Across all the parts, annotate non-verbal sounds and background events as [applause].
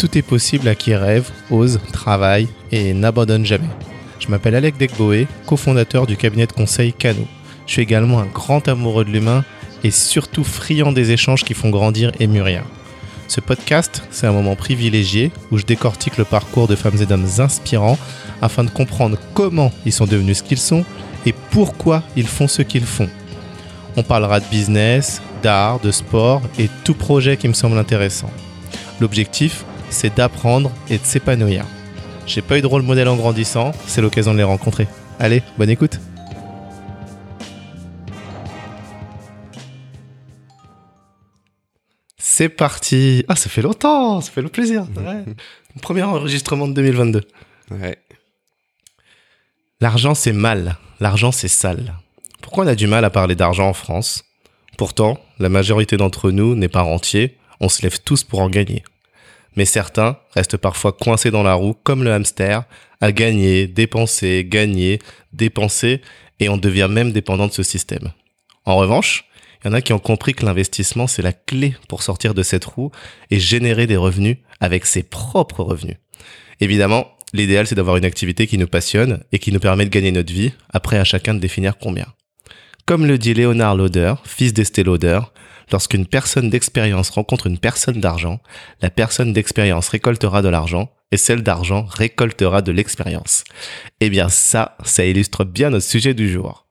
tout est possible à qui rêve, ose, travaille et n'abandonne jamais. Je m'appelle Alec Degboé, cofondateur du cabinet de conseil Cano. Je suis également un grand amoureux de l'humain et surtout friand des échanges qui font grandir et mûrir. Ce podcast, c'est un moment privilégié où je décortique le parcours de femmes et d'hommes inspirants afin de comprendre comment ils sont devenus ce qu'ils sont et pourquoi ils font ce qu'ils font. On parlera de business, d'art, de sport et tout projet qui me semble intéressant. L'objectif, c'est d'apprendre et de s'épanouir. J'ai pas eu de rôle modèle en grandissant, c'est l'occasion de les rencontrer. Allez, bonne écoute. C'est parti. Ah, ça fait longtemps, ça fait le plaisir. [laughs] Ouais. Premier enregistrement de 2022. Ouais. L'argent, c'est mal. L'argent, c'est sale. Pourquoi on a du mal à parler d'argent en France? Pourtant, la majorité d'entre nous n'est pas rentier, on se lève tous pour en gagner. Mais certains restent parfois coincés dans la roue, comme le hamster, à gagner, dépenser, gagner, dépenser, et on devient même dépendant de ce système. En revanche, il y en a qui ont compris que l'investissement, c'est la clé pour sortir de cette roue et générer des revenus avec ses propres revenus. Évidemment, l'idéal, c'est d'avoir une activité qui nous passionne et qui nous permet de gagner notre vie, après à chacun de définir combien. Comme le dit Léonard Lauder, fils d'Estée Lauder, lorsqu'une personne d'expérience rencontre une personne d'argent, la personne d'expérience récoltera de l'argent et celle d'argent récoltera de l'expérience. Eh bien ça, ça illustre bien notre sujet du jour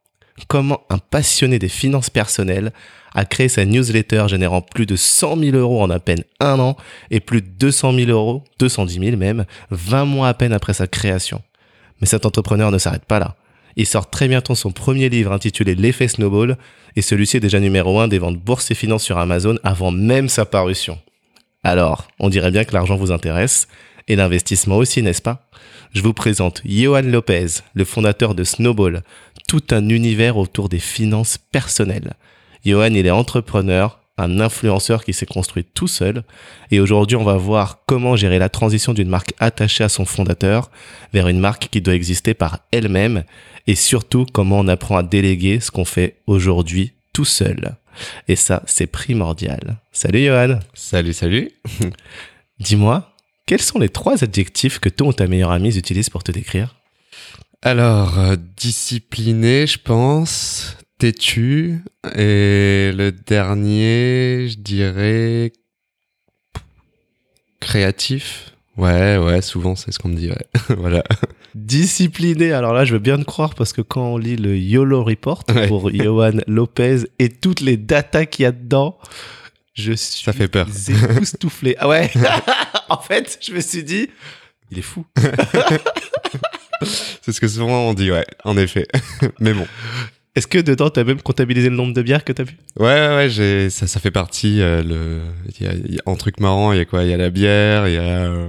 comment un passionné des finances personnelles a créé sa newsletter générant plus de 100 000 euros en à peine un an et plus de 200 000 euros, 210 000 même, 20 mois à peine après sa création. Mais cet entrepreneur ne s'arrête pas là. Il sort très bientôt son premier livre intitulé L'effet Snowball et celui-ci est déjà numéro 1 des ventes bourses et finances sur Amazon avant même sa parution. Alors, on dirait bien que l'argent vous intéresse et l'investissement aussi, n'est-ce pas? Je vous présente Johan Lopez, le fondateur de Snowball, tout un univers autour des finances personnelles. Johan, il est entrepreneur, un influenceur qui s'est construit tout seul. Et aujourd'hui, on va voir comment gérer la transition d'une marque attachée à son fondateur vers une marque qui doit exister par elle-même. Et surtout, comment on apprend à déléguer ce qu'on fait aujourd'hui tout seul. Et ça, c'est primordial. Salut Johan. Salut, salut. [laughs] Dis-moi, quels sont les trois adjectifs que toi ou ta meilleure amie utilise pour te décrire? Alors, euh, discipliné, je pense, têtu, et le dernier, je dirais créatif. Ouais, ouais, souvent c'est ce qu'on me dit, ouais. [laughs] voilà. Discipliné, alors là je veux bien te croire parce que quand on lit le YOLO Report Ouais. pour [laughs] Johan Lopez et toutes les datas qu'il y a dedans, je suis Ça fait peur. époustouflé. Ah ouais [laughs] En fait, je me suis dit, il est fou. C'est ce que souvent on dit, ouais, en effet. Mais bon. Est-ce que dedans t'as même comptabilisé le nombre de bières que t'as bu? Ouais, ouais, ouais, ça, ça fait partie, euh, a un truc marrant, il y a quoi? Il y a la bière, il y a, euh,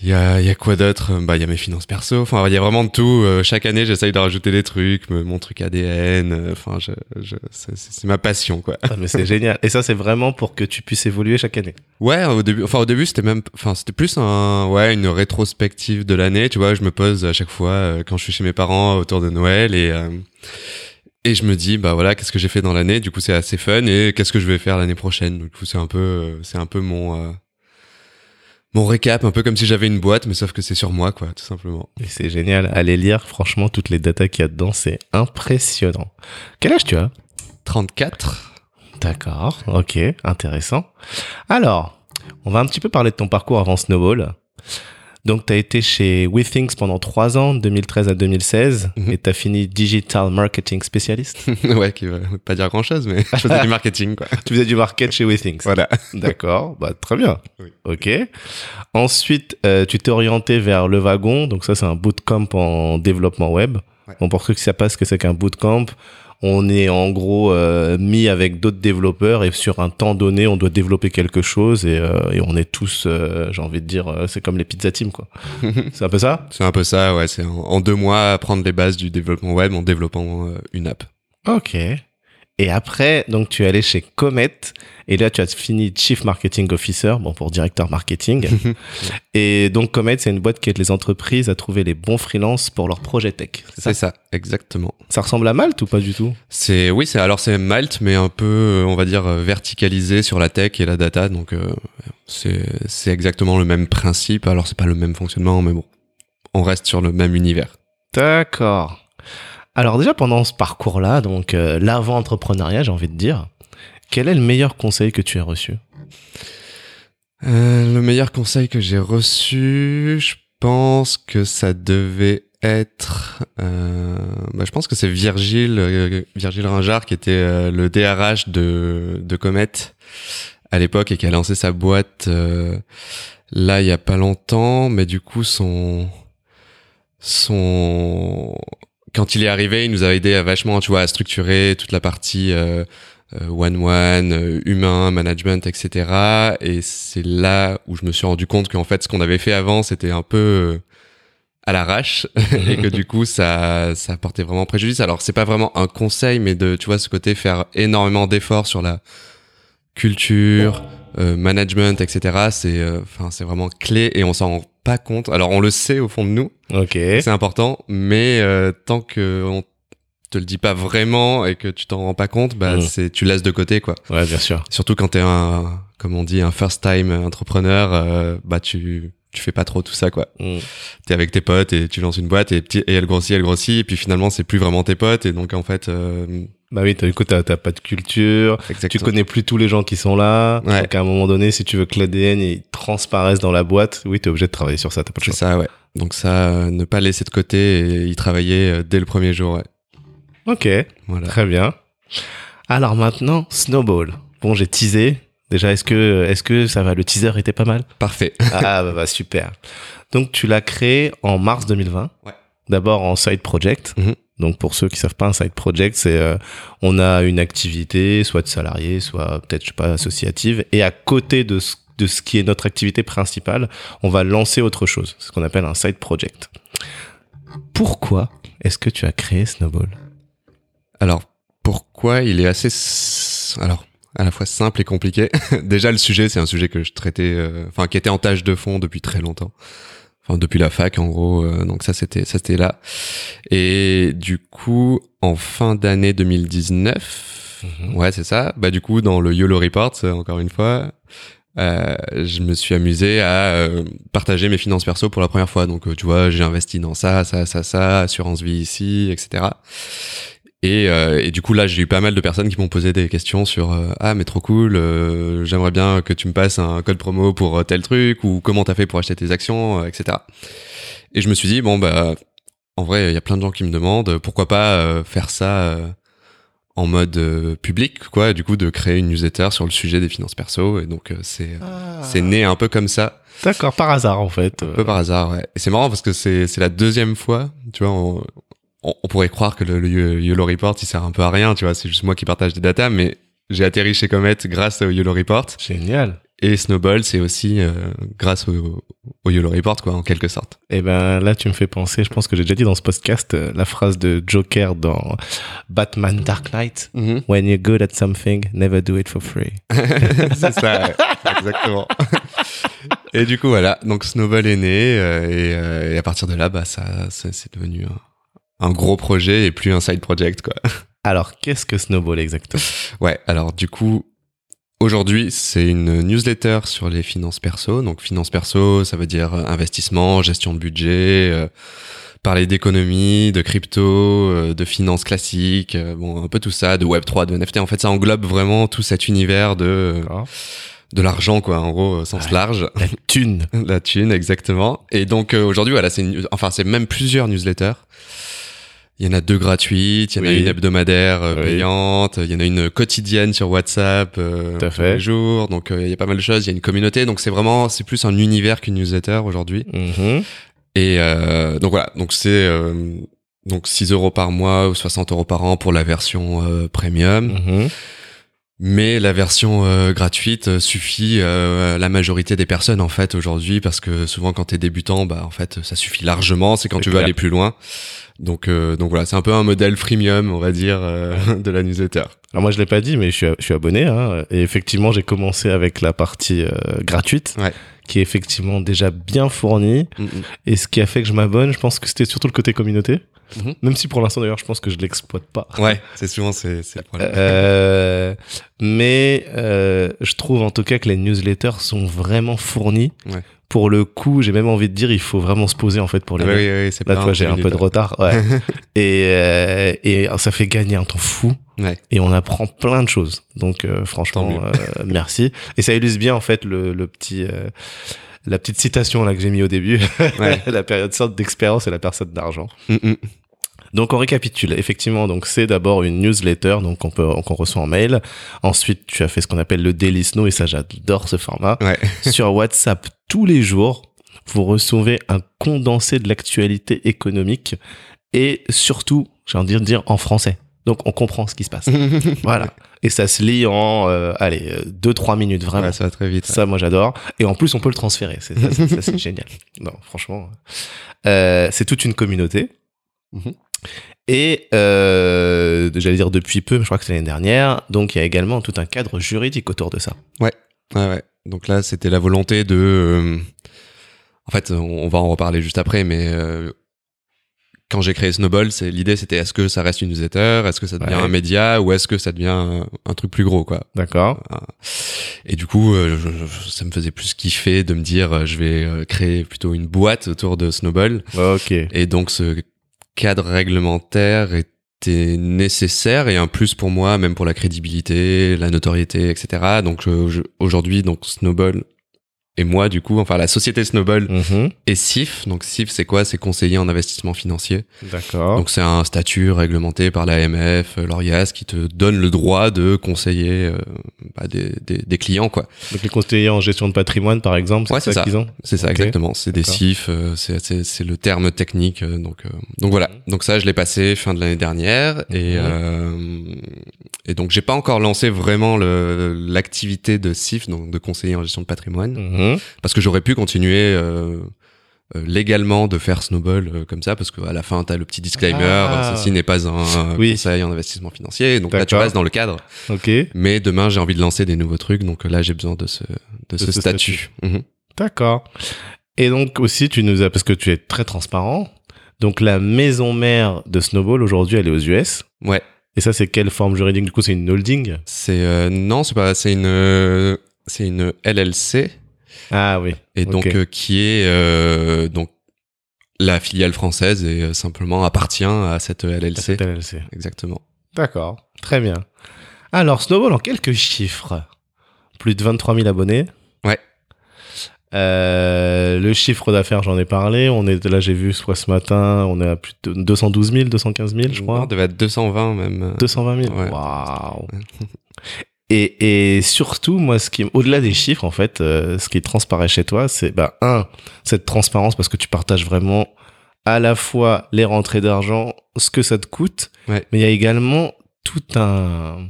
il y a, y a quoi d'autre? Bah, il y a mes finances perso. Enfin, il y a vraiment de tout. Euh, chaque année, j'essaye de rajouter des trucs, mon truc ADN. euh, Enfin, je, je, c'est, ma passion, quoi. ah, mais c'est [laughs] génial. Et ça c'est vraiment pour que tu puisses évoluer chaque année? Ouais, au début, enfin, au début, c'était même, enfin, c'était plus un, ouais, une rétrospective de l'année. Tu vois, je me pose à chaque fois, euh, quand je suis chez mes parents autour de Noël et, euh, et je me dis, bah voilà, qu'est-ce que j'ai fait dans l'année? Du coup, c'est assez fun et qu'est-ce que je vais faire l'année prochaine? Du coup, c'est un peu, c'est un peu mon, euh, mon récap, un peu comme si j'avais une boîte, mais sauf que c'est sur moi, quoi, tout simplement. Et c'est génial. Allez lire, franchement, toutes les datas qu'il y a dedans, c'est impressionnant. Quel âge tu as? 34. D'accord, ok, intéressant. Alors, on va un petit peu parler de ton parcours avant Snowball. Donc, tu as été chez WeThings pendant trois ans, 2013 à 2016, Mhm. et tu as fini Digital Marketing Spécialiste. [laughs] ouais, qui veut pas dire grand chose, mais je faisais du marketing, quoi. [laughs] tu faisais du market chez WeThings. Voilà. D'accord, bah, très bien. Oui. Ok. Ensuite, euh, tu t'es orienté vers Le Wagon, donc ça, c'est un bootcamp en développement web. Ouais. Bon, pour ceux qui savent pas ce que c'est qu'un bootcamp, on est en gros euh, mis avec d'autres développeurs et sur un temps donné, on doit développer quelque chose et, euh, et on est tous, euh, j'ai envie de dire, c'est comme les pizza team quoi. [laughs] c'est un peu ça? C'est un peu ça, ouais. C'est en, en deux mois apprendre les bases du développement web en développant une app. Ok. Et après, donc tu es allé chez Comet et là tu as fini Chief Marketing Officer, bon pour directeur marketing. [laughs] et donc Comet, c'est une boîte qui aide les entreprises à trouver les bons freelances pour leurs projets tech. C'est ça, exactement. Ça ressemble à Malte ou pas du tout? C'est oui, c'est alors c'est Malte, mais un peu, on va dire verticalisé sur la tech et la data. Donc euh, c'est c'est exactement le même principe. Alors c'est pas le même fonctionnement, mais bon, on reste sur le même univers. D'accord. Alors déjà pendant ce parcours-là, donc euh, l'avant-entrepreneuriat, j'ai envie de dire, quel est le meilleur conseil que tu as reçu? Euh, Le meilleur conseil que j'ai reçu, je pense que ça devait être, euh, bah, je pense que c'est Virgile, Virgile Ringard qui était le DRH de, Comet à l'époque et qui a lancé sa boîte là il y a pas longtemps, mais du coup son son quand il est arrivé, il nous a aidé à vachement, tu vois, à structurer toute la partie euh, euh, one-one, euh, humain, management, etc. Et c'est là où je me suis rendu compte qu'en fait, ce qu'on avait fait avant, c'était un peu à l'arrache [laughs] et que du coup, ça, ça portait vraiment préjudice. Alors, c'est pas vraiment un conseil, mais de, tu vois, ce côté faire énormément d'efforts sur la culture, management, etc. C'est, enfin, c'est vraiment clé et on s'en pas compte. Alors on le sait au fond de nous, ok, c'est important, mais euh, tant que on te le dit pas vraiment et que tu t'en rends pas compte, bah Mm. c'est tu laisses de côté quoi. ouais bien sûr. Surtout quand t'es un, comme on dit, un first time entrepreneur, euh, bah tu tu fais pas trop tout ça quoi. Mm. T'es avec tes potes et tu lances une boîte et, et elle grossit, elle grossit et puis finalement c'est plus vraiment tes potes et donc en fait euh, Bah oui, du coup t'as pas de culture, tu exactement. connais plus tous les gens qui sont là. Ouais. Donc à un moment donné, si tu veux que l'ADN il transparaisse dans la boîte, oui t'es obligé de travailler sur ça, t'as pas C'est choix. ça ouais. Donc ça, euh, ne pas laisser de côté et y travailler euh, dès le premier jour. Ouais. Ok, Voilà. très bien. Alors maintenant, Snowball. Bon, j'ai teasé. Déjà, est-ce que, est-ce que ça va Le teaser était pas mal? Parfait. [laughs] Ah bah, bah, super. Donc tu l'as créé en mars 2020. Ouais. D'abord en side project. Mhm. Donc pour ceux qui savent pas, un side project, c'est euh, on a une activité, soit de salarié, soit peut-être je sais pas associative, et à côté de ce, de ce qui est notre activité principale, on va lancer autre chose, ce qu'on appelle un side project. Pourquoi est-ce que tu as créé Snowball? Alors, pourquoi il est assez... Alors, à la fois simple et compliqué? [laughs] Déjà, le sujet, c'est un sujet que je traitais... euh, Enfin, qui était en tâche de fond depuis très longtemps. Enfin, depuis la fac, en gros. euh, donc ça, c'était ça c'était là. Et du coup, en fin d'année 2019... Ouais, c'est ça. Bah, du coup, dans le YOLO Report, encore une fois... euh, je me suis amusé à euh, partager mes finances perso pour la première fois. Donc, euh, tu vois, j'ai investi dans ça, ça, ça, ça, assurance vie ici, etc. Et, euh, et du coup là j'ai eu pas mal de personnes qui m'ont posé des questions sur euh, ah mais trop cool euh, j'aimerais bien que tu me passes un code promo pour euh, tel truc ou comment t'as fait pour acheter tes actions euh, etc et je me suis dit bon bah en vrai il y a plein de gens qui me demandent pourquoi pas euh, faire ça euh, en mode euh, public quoi et du coup de créer une newsletter sur le sujet des finances perso et donc euh, c'est c'est né un peu comme ça D'accord, par hasard en fait. un peu par hasard, ouais. Et c'est marrant parce que c'est c'est la deuxième fois, tu vois, on, on, on pourrait croire que le, le YOLO Report, il sert un peu à rien, tu vois, c'est juste moi qui partage des datas, mais j'ai atterri chez Comet grâce au YOLO Report. Génial. Et Snowball, c'est aussi euh, grâce au, au YOLO Report, quoi, en quelque sorte. Et ben là, tu me fais penser, je pense que j'ai déjà dit dans ce podcast, euh, la phrase de Joker dans Batman Dark Knight. When you're good at something, never do it for free. [laughs] c'est ça, ouais. exactement. et du coup, voilà, donc Snowball est né, euh, et, et à partir de là, bah, ça, ça c'est devenu un, un gros projet et plus un side project, quoi. [laughs] Alors, qu'est-ce que Snowball exactement? Ouais, alors du coup, aujourd'hui, c'est une newsletter sur les finances perso. Donc, finances perso, ça veut dire euh, investissement, gestion de budget, euh, parler d'économie, de crypto, euh, de finances classiques, euh, bon, un peu tout ça, de Web3, de NFT. En fait, ça englobe vraiment tout cet univers de, de l'argent, quoi, en gros, sens Ouais. large. La thune. [laughs] La thune, exactement. Et donc euh, aujourd'hui, voilà, c'est enfin c'est même plusieurs newsletters. Il y en a deux gratuites, il y en a une hebdomadaire euh, Oui. payante, il y en a une quotidienne sur WhatsApp euh, tous les jours. Donc euh, il y a pas mal de choses. Il y a une communauté, donc c'est vraiment c'est plus un univers qu'une newsletter aujourd'hui. Mhm. Et euh, donc voilà, donc c'est euh, donc 6 euros par mois ou 60 euros par an pour la version premium. Mhm. Mais la version euh, gratuite suffit euh, à la majorité des personnes en fait aujourd'hui parce que souvent quand t'es débutant bah en fait ça suffit largement c'est quand tu veux clair. aller plus loin Donc, euh, donc voilà, c'est un peu un modèle freemium, on va dire, euh, [laughs] de la newsletter. Alors moi je l'ai pas dit, mais je suis, je suis abonné. Hein, et effectivement, j'ai commencé avec la partie euh, gratuite, Ouais. qui est effectivement déjà bien fournie. Mm, mm. Et ce qui a fait que je m'abonne, je pense que c'était surtout le côté communauté. Mhm. Même si pour l'instant d'ailleurs, je pense que je l'exploite pas. Ouais, c'est souvent c'est c'est le problème. Euh, mais euh, je trouve en tout cas que les newsletters sont vraiment fournis. Ouais. Pour le coup, j'ai même envie de dire, il faut vraiment se poser en fait pour les lire. oui, oui, c'est Là, vois, j'ai un peu de retard. Ouais. [laughs] et, euh, et ça fait gagner un temps fou. Ouais. Et on apprend plein de choses. Donc, euh, franchement, euh, merci. Et ça illustre bien, en fait, le, le petit, euh, la petite citation là que j'ai mis au début. Ouais. [laughs] la période sorte d'expérience et la personne d'argent. Mm, mm. Donc on récapitule. Effectivement, donc c'est d'abord une newsletter donc on peut qu'on reçoit en mail. Ensuite, tu as fait ce qu'on appelle le daily snow et ça j'adore ce format. Ouais. [laughs] Sur WhatsApp tous les jours, vous recevez un condensé de l'actualité économique et surtout, j'ai envie de dire en français. Donc on comprend ce qui se passe. [laughs] voilà. Et ça se lit en euh, allez, 2 3 minutes vraiment. Ouais, ça va très vite. Ça, moi, j'adore. Et en plus, on peut le transférer. C'est, ça, c'est- ça, c'est [laughs] génial. Non, franchement. Euh, c'est toute une communauté. Mhm. Et euh, j'allais dire depuis peu, je crois que c'est l'année dernière. Donc, il y a également tout un cadre juridique autour de ça. Ouais, ouais. Donc là, c'était la volonté de. euh, En fait, on va en reparler juste après, mais euh, quand j'ai créé Snowball, c'est l'idée, c'était est-ce que ça reste une newsletter, est-ce que ça devient Ouais. un média, ou est-ce que ça devient un, un truc plus gros, quoi? D'accord. Et du coup, je- je- ça me faisait plus kiffer de me dire, je vais créer plutôt une boîte autour de Snowball. Ok. Et donc, ce cadre réglementaire était nécessaire et un plus pour moi, même pour la crédibilité, la notoriété, etc. Donc, aujourd'hui, donc Snowball et moi, du coup, enfin la société Snowball Mhm. et SIF. Donc, SIF, c'est quoi? C'est conseiller en investissement financier. D'accord. Donc, c'est un statut réglementé par l'AMF, euh, l'ORIAS, qui te donne le droit de conseiller euh, bah, des, des, des clients, quoi. Donc, les conseillers en gestion de patrimoine, par exemple, c'est ça ça. qu'ils ont C'est ça, exactement. C'est des. SIF, euh, c'est- le terme technique. donc, euh, donc voilà. Donc ça, je l'ai passé fin de l'année dernière. Et, Mhm. et donc, j'ai pas encore lancé vraiment l'activité de SIF, donc de conseiller en gestion de patrimoine, Mhm. parce que j'aurais pu continuer euh, euh, légalement de faire Snowball euh, comme ça, parce qu'à la fin, tu as le petit disclaimer, Ah. ceci n'est pas un Oui. conseil en investissement financier. Donc là, tu restes dans le cadre. Ok. Mais demain, j'ai envie de lancer des nouveaux trucs, donc là, j'ai besoin de ce, de ce, ce statut. Mhm. D'accord. Et donc aussi, tu nous as, parce que tu es très transparent, donc la maison mère de Snowball aujourd'hui, elle est aux US. Ouais. Et ça, c'est quelle forme juridique? Du coup, c'est une holding? C'est euh, non, c'est pas. C'est une euh, c'est une LLC Ah oui. et donc euh, qui est euh, donc la filiale française et euh, simplement appartient à cette LLC. Cette LLC. Exactement. D'accord. Très bien. Alors, Snowball, en quelques chiffres. Plus de 23 000 abonnés. Ouais. Euh, le chiffre d'affaires, j'en ai parlé. On est là, j'ai vu soit ce matin, on est à plus de 212 000, 215 000, je crois. On devait être 220 même. 220 000 Ouais. Waouh [laughs] et, et surtout, moi, ce qui, au-delà des chiffres, en fait, euh, ce qui transparaît chez toi, c'est, bah, un, cette transparence parce que tu partages vraiment à la fois les rentrées d'argent, ce que ça te coûte, Ouais. mais il y a également tout un,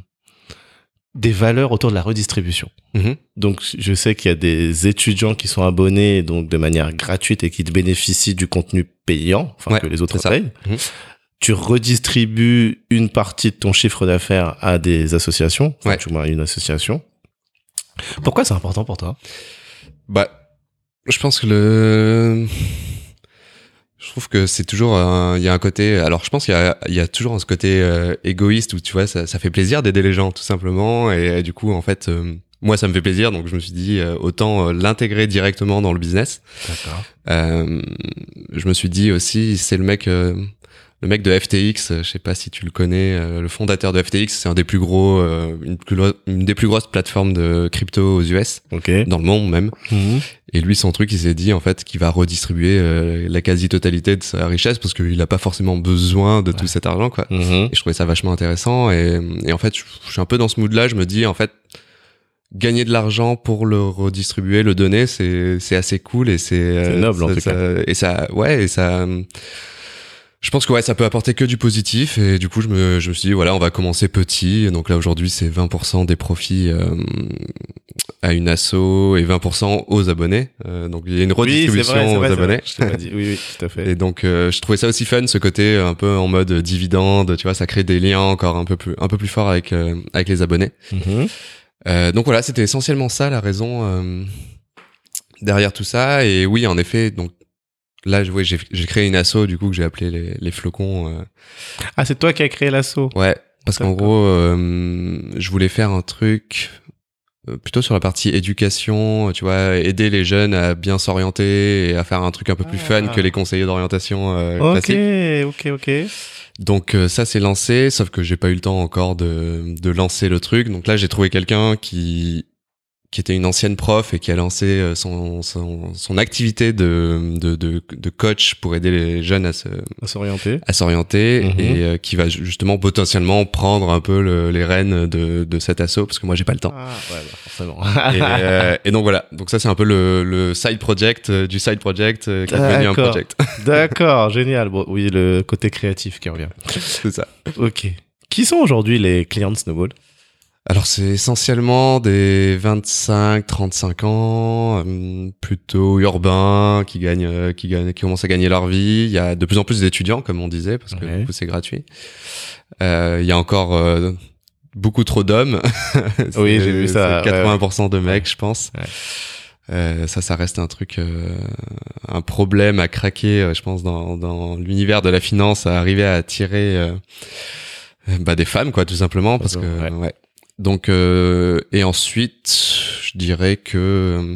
des valeurs autour de la redistribution. Mhm. Donc, je sais qu'il y a des étudiants qui sont abonnés, donc, de manière gratuite et qui bénéficient du contenu payant, enfin, Ouais, que les autres payent Mhm. Tu redistribues une partie de ton chiffre d'affaires à des associations, Ouais. du moins une association. Pourquoi c'est important pour toi? Bah, je pense que le. Je trouve que c'est toujours il y a un côté alors je pense qu'il y a, y a toujours ce côté euh, égoïste où tu vois ça, ça fait plaisir d'aider les gens tout simplement et, du coup en fait euh, moi ça me fait plaisir donc je me suis dit euh, autant l'intégrer directement dans le business D'accord. Je me suis dit aussi, c'est le mec, le mec de FTX. euh, Je sais pas si tu le connais. euh, le fondateur de FTX, c'est un des plus gros, euh, une, plus une des plus grosses plateformes de crypto aux US, Ok. dans le monde même. Mhm. Et lui, son truc, il s'est dit en fait qu'il va redistribuer euh, la quasi-totalité de sa richesse parce qu'il a pas forcément besoin de tout cet argent, quoi. Mhm. Et je trouvais ça vachement intéressant. Et, et en fait, je, je suis un peu dans ce mood-là. Je me dis, en fait, gagner de l'argent pour le redistribuer, le donner, c'est c'est assez cool et c'est noble, en tout ça- Et ça, ouais, et ça. Je pense que ouais, ça peut apporter que du positif et du coup je me, je me suis dit voilà on va commencer petit donc là aujourd'hui c'est 20% des profits euh, à une asso et 20% aux abonnés euh, donc il y a une redistribution oui, vrai, aux vrai, abonnés dit. Oui, oui, tout à [laughs] fait. et donc euh, je trouvais ça aussi fun ce côté un peu en mode dividende tu vois ça crée des liens encore un peu plus un peu plus forts avec euh, avec les abonnés Mhm. donc voilà c'était essentiellement ça la raison derrière tout ça et oui en effet donc Là, ouais, j'ai j'ai créé une asso du coup que j'ai appelé les, les flocons. euh. Ah, c'est toi qui as créé l'assaut. Ouais, parce qu'en gros, euh, je voulais faire un truc euh, plutôt sur la partie éducation, tu vois, aider les jeunes à bien s'orienter et à faire un truc un peu plus fun Ah. que les conseillers d'orientation euh, Ok, classiques. ok, ok. Donc euh, ça c'est lancé, sauf que j'ai pas eu le temps encore de, de lancer le truc. Donc là j'ai trouvé quelqu'un qui qui était une ancienne prof et qui a lancé euh, son, son, son activité de, de, de, de coach pour aider les jeunes à se, À s'orienter. à s'orienter Mhm. et euh, qui va ju- justement potentiellement prendre un peu le- les rênes de, de cet assaut parce que moi j'ai pas le temps. Ah, ouais, bah, forcément. et, euh, [laughs] et donc voilà, donc ça c'est un peu le, le side project euh, du side project qui est devenu un project. [laughs] D'accord, génial. Bon, oui, le côté créatif qui revient. c'est ça. Ok. Qui sont aujourd'hui les clients de Snowball? Alors c'est essentiellement des 25-35 ans, euh, plutôt urbains, qui gagnent, euh, qui gagnent, qui commencent à gagner leur vie. Il y a de plus en plus d'étudiants, comme on disait, parce que Ouais. du coup c'est gratuit. Euh, il y a encore euh, beaucoup trop d'hommes. [laughs] Oui, C'est- j'ai vu ça, c'est ouais, 80% de mecs, je pense. Ouais. Euh, ça, ça reste un truc, euh, un problème à craquer, je pense, dans, dans l'univers de la finance, à arriver à attirer euh, bah, des femmes, quoi, tout simplement, parce que Ouais. ouais. Donc euh, et ensuite, je dirais que euh,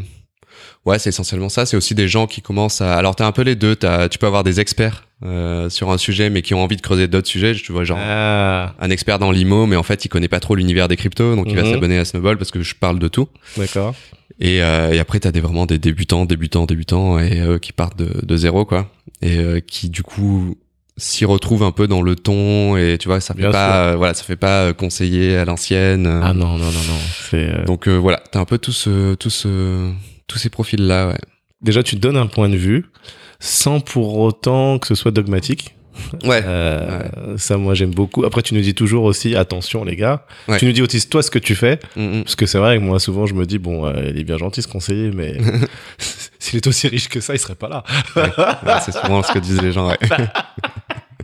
ouais, c'est essentiellement ça. C'est aussi des gens qui commencent à. Alors t'as un peu les deux. T'as, tu peux avoir des experts euh, sur un sujet, mais qui ont envie de creuser d'autres sujets. Tu vois, genre Ah, un expert dans l'IMO, mais en fait il connaît pas trop l'univers des cryptos, donc il va Mhm. s'abonner à Snowball parce que je parle de tout. d'accord. Et, euh, et après, t'as des vraiment des débutants, débutants, débutants, et euh, qui partent de, de zéro, quoi. Et euh, qui, du coup, s'y retrouvent un peu dans le ton, et tu vois, ça fait pas, euh, voilà, ça fait pas euh, conseiller à l'ancienne. euh. Ah non, non, non, non. Euh, Donc euh, voilà, t'as un peu tout ce, tout ce, tous ces profils-là, ouais. Déjà, tu donnes un point de vue sans pour autant que ce soit dogmatique. Ouais. Ça, moi, j'aime beaucoup. Après, tu nous dis toujours aussi, attention, les gars. Ouais. Tu nous dis aussi, toi, ce que tu fais. Mm, mm. Parce que c'est vrai que moi, souvent, je me dis, bon, il est bien gentil, ce conseiller, mais [laughs] [laughs] s'il est aussi riche que ça, il serait pas là. Ouais, c'est souvent ce que disent les gens, ouais. [laughs]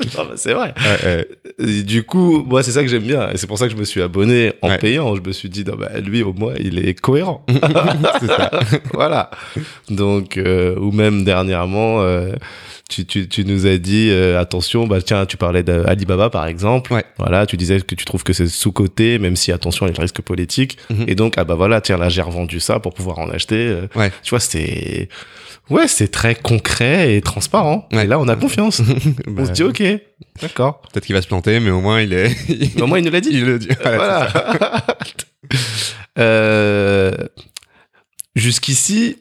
[laughs] bah, c'est vrai. Ouais, ouais. Et du coup, moi, c'est ça que j'aime bien. Et c'est pour ça que je me suis abonné en Ouais. payant. Je me suis dit, non, bah, lui, au moins, il est cohérent. [laughs] c'est ça. [laughs] voilà. Donc, euh, ou même dernièrement, euh, tu, tu, tu nous as dit, euh, attention, bah, tiens, tu parlais d'Alibaba, par exemple. Ouais. Voilà, tu disais que tu trouves que c'est sous-coté, même si, attention, il y a le risque politique. Mhm. Et donc, ah bah voilà, tiens, là, j'ai revendu ça pour pouvoir en acheter. Euh, Ouais. Tu vois, c'est... Ouais, c'est très concret et transparent. Ouais. Et là, on a confiance. On Bah, se dit, ok, d'accord. Peut-être qu'il va se planter, mais au moins il est. [laughs] Au moins, il nous l'a dit. il le dit. Voilà. [laughs] Euh, Jusqu'ici,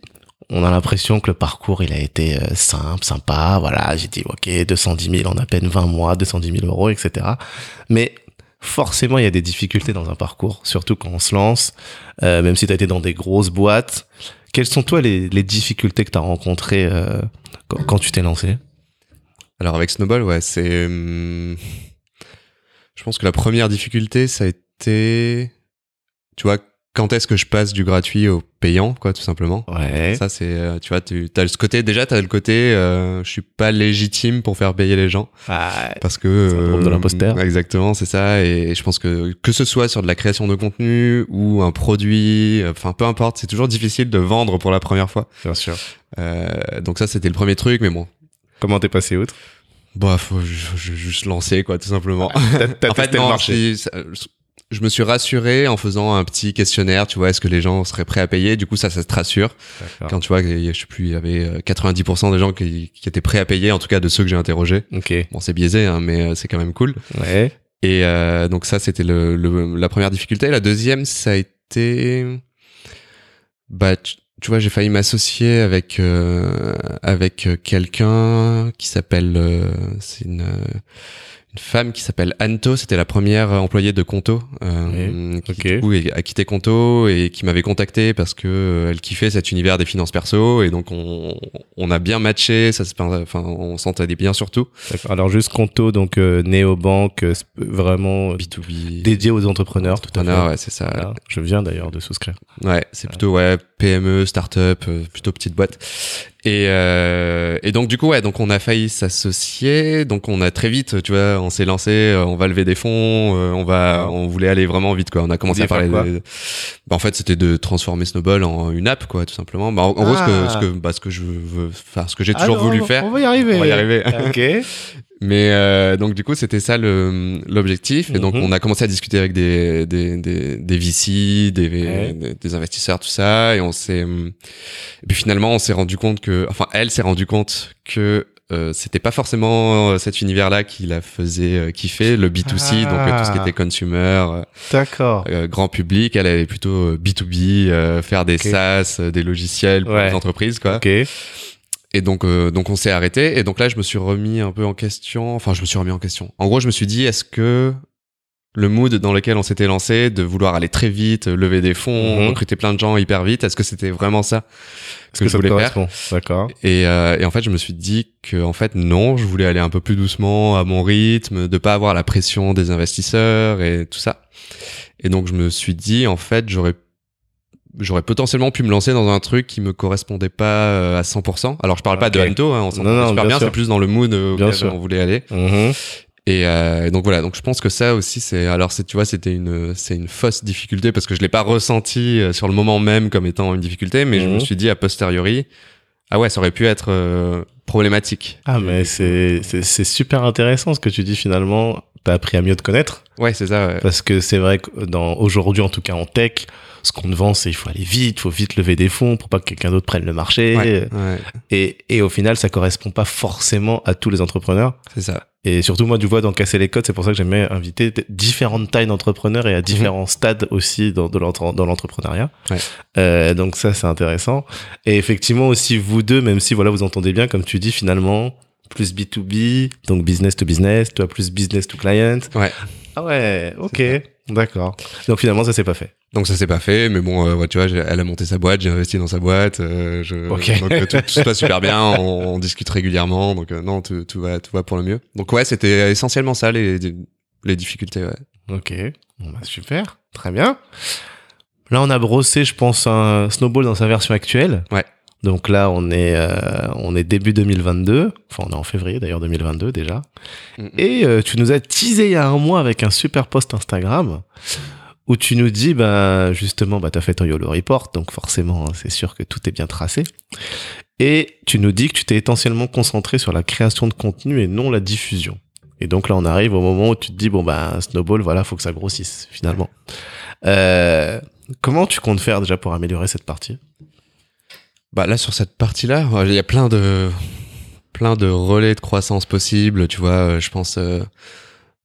on a l'impression que le parcours, il a été euh, simple, sympa. Voilà, j'ai dit, ok, 210 000 en à peine 20 mois, 210 000 euros, etc. Mais forcément, il y a des difficultés dans un parcours, surtout quand on se lance, euh, même si tu as été dans des grosses boîtes. Quelles sont, toi, les, les difficultés que tu as rencontrées euh, quand, quand tu t'es lancé? Alors avec Snowball, ouais, c'est. hum, Je pense que la première difficulté, ça a été. Tu vois, quand est-ce que je passe du gratuit au payant, quoi, tout simplement. Ouais. Ça, c'est. euh, Tu vois, tu as ce côté. Déjà, tu as le côté. euh, je suis pas légitime pour faire payer les gens. Ah, Parce que. Syndrome de l'imposteur. Exactement, c'est ça. Et je pense que que ce soit sur de la création de contenu ou un produit, enfin, peu importe, c'est toujours difficile de vendre pour la première fois. bien sûr. Euh, donc ça, c'était le premier truc, mais bon. Comment t'es passé outre? Bah, faut ju- ju- juste lancer, quoi, tout simplement. T'as en fait, le non, marché. je me suis rassuré en faisant un petit questionnaire, tu vois, est-ce que les gens seraient prêts à payer? Du coup, ça, ça te rassure. Quand tu vois, je sais plus, il y avait euh, 90% des gens qui, qui étaient prêts à payer, en tout cas de ceux que j'ai interrogés. Ok. Bon, c'est biaisé, hein, mais euh, c'est quand même cool. Ouais. Et euh, donc ça, c'était le, le- la première difficulté. La deuxième, ça a été, bah, tu, tu vois, j'ai failli m'associer avec euh, avec quelqu'un qui s'appelle, euh, c'est une une femme qui s'appelle Anto, c'était la première employée de Conto, euh, qui du coup, a quitté Conto et qui m'avait contacté parce que euh, elle kiffait cet univers des finances perso et donc on, on a bien matché, ça enfin on s'entendait bien surtout. Alors juste Conto, donc euh, néobanque, euh, vraiment euh, B2B, dédié aux entrepreneurs. Tout à fait. ouais, c'est ça. Je viens d'ailleurs de souscrire. Ouais, c'est plutôt ouais PME, start-up, euh, plutôt petite boîte. Et euh, et donc du coup ouais, donc on a failli s'associer, donc on a très vite, tu vois, on s'est lancé, euh, on va lever des fonds, euh, on va, on voulait aller vraiment vite quoi. On a commencé à parler. de- bah, en fait, c'était de transformer Snowball en une app quoi, tout simplement. Bah, en, en gros, ce que Ah. ce que bah, ce que je veux, faire, ce que j'ai toujours voulu faire. On va y arriver. On va y arriver. ok. [laughs] Mais euh, donc du coup c'était ça le l'objectif et donc Mhm. on a commencé à discuter avec des des des, des VC, des, Ouais. des des investisseurs tout ça et on s'est puis finalement on s'est rendu compte que enfin elle s'est rendu compte que euh, c'était pas forcément euh, cet univers-là qui la faisait euh, kiffer, le B2C, donc euh, tout ce qui Ah. était consumer, D'accord. euh, grand public. Elle allait plutôt euh, B2B, euh, faire des. SaaS, des logiciels pour Ouais. les entreprises, quoi. Ok. Et donc, euh, donc on s'est arrêté. Et donc là, je me suis remis un peu en question. Enfin, je me suis remis en question. En gros, je me suis dit, est-ce que le mood dans lequel on s'était lancé, de vouloir aller très vite, lever des fonds, Mhm. recruter plein de gens hyper vite, est-ce que c'était vraiment ça que que je ça voulais faire D'accord. et, euh, et en fait, je me suis dit que en fait non, je voulais aller un peu plus doucement à mon rythme, de pas avoir la pression des investisseurs et tout ça. Et donc je me suis dit en fait, j'aurais j'aurais potentiellement pu me lancer dans un truc qui me correspondait pas euh, à 100%. Alors je parle pas de. Anto, hein, on non, super bien c'est plus dans le mood euh, auquel on voulait aller. Mhm. Et euh, donc voilà, donc je pense que ça aussi c'est alors c'est tu vois c'était une c'est une fausse difficulté parce que je l'ai pas ressenti sur le moment même comme étant une difficulté, mais je me suis dit a posteriori ah ouais ça aurait pu être euh, problématique. Ah, mais c'est c'est- c'est super intéressant ce que tu dis finalement. T'as appris à mieux te connaître. Ouais c'est ça. Ouais. Parce que c'est vrai que dans aujourd'hui, en tout cas en tech, ce qu'on te vend, c'est il faut aller vite, il faut vite lever des fonds pour pas que quelqu'un d'autre prenne le marché. Ouais, ouais, Et, et au final, ça correspond pas forcément à tous les entrepreneurs. c'est ça. Et surtout, moi, du vois, dans Casser les codes, c'est pour ça que j'aimais inviter différentes tailles d'entrepreneurs et à différents stades aussi dans, de dans l'entrepreneuriat. Ouais. Euh, donc ça, c'est intéressant. Et effectivement, aussi, vous deux, même si, voilà, vous entendez bien, comme tu dis, finalement, plus B2B, donc business to business, toi, plus business to client. Ouais. Ah ouais, ok, d'accord. Donc finalement, ça s'est pas fait. Donc ça s'est pas fait, mais bon, euh, ouais, tu vois, elle a monté sa boîte, j'ai investi dans sa boîte, euh, je, donc euh, tout, tout se passe super bien, on, on discute régulièrement, donc non, tout, tout va, tout va pour le mieux. Donc ouais, c'était essentiellement ça les, les difficultés. Ouais. Ok, bon bah super, très bien. Là, on a brossé, je pense, un Snowball dans sa version actuelle. Ouais. Donc là, on est, euh, on est début 2022. Enfin, on est en février d'ailleurs 2022 déjà. Et euh, tu nous as teasé il y a un mois avec un super post Instagram où tu nous dis, ben justement, bah t'as fait ton YOLO report, donc forcément, hein, c'est sûr que tout est bien tracé. Et tu nous dis que tu t'es essentiellement concentré sur la création de contenu et non la diffusion. Et donc là, on arrive au moment où tu te dis, bon, bah, Snowball, voilà, faut que ça grossisse, finalement. Euh, comment tu comptes faire déjà pour améliorer cette partie? Bah là sur cette partie-là, il y a plein de plein de relais de croissance possibles. Tu vois, euh, je pense euh,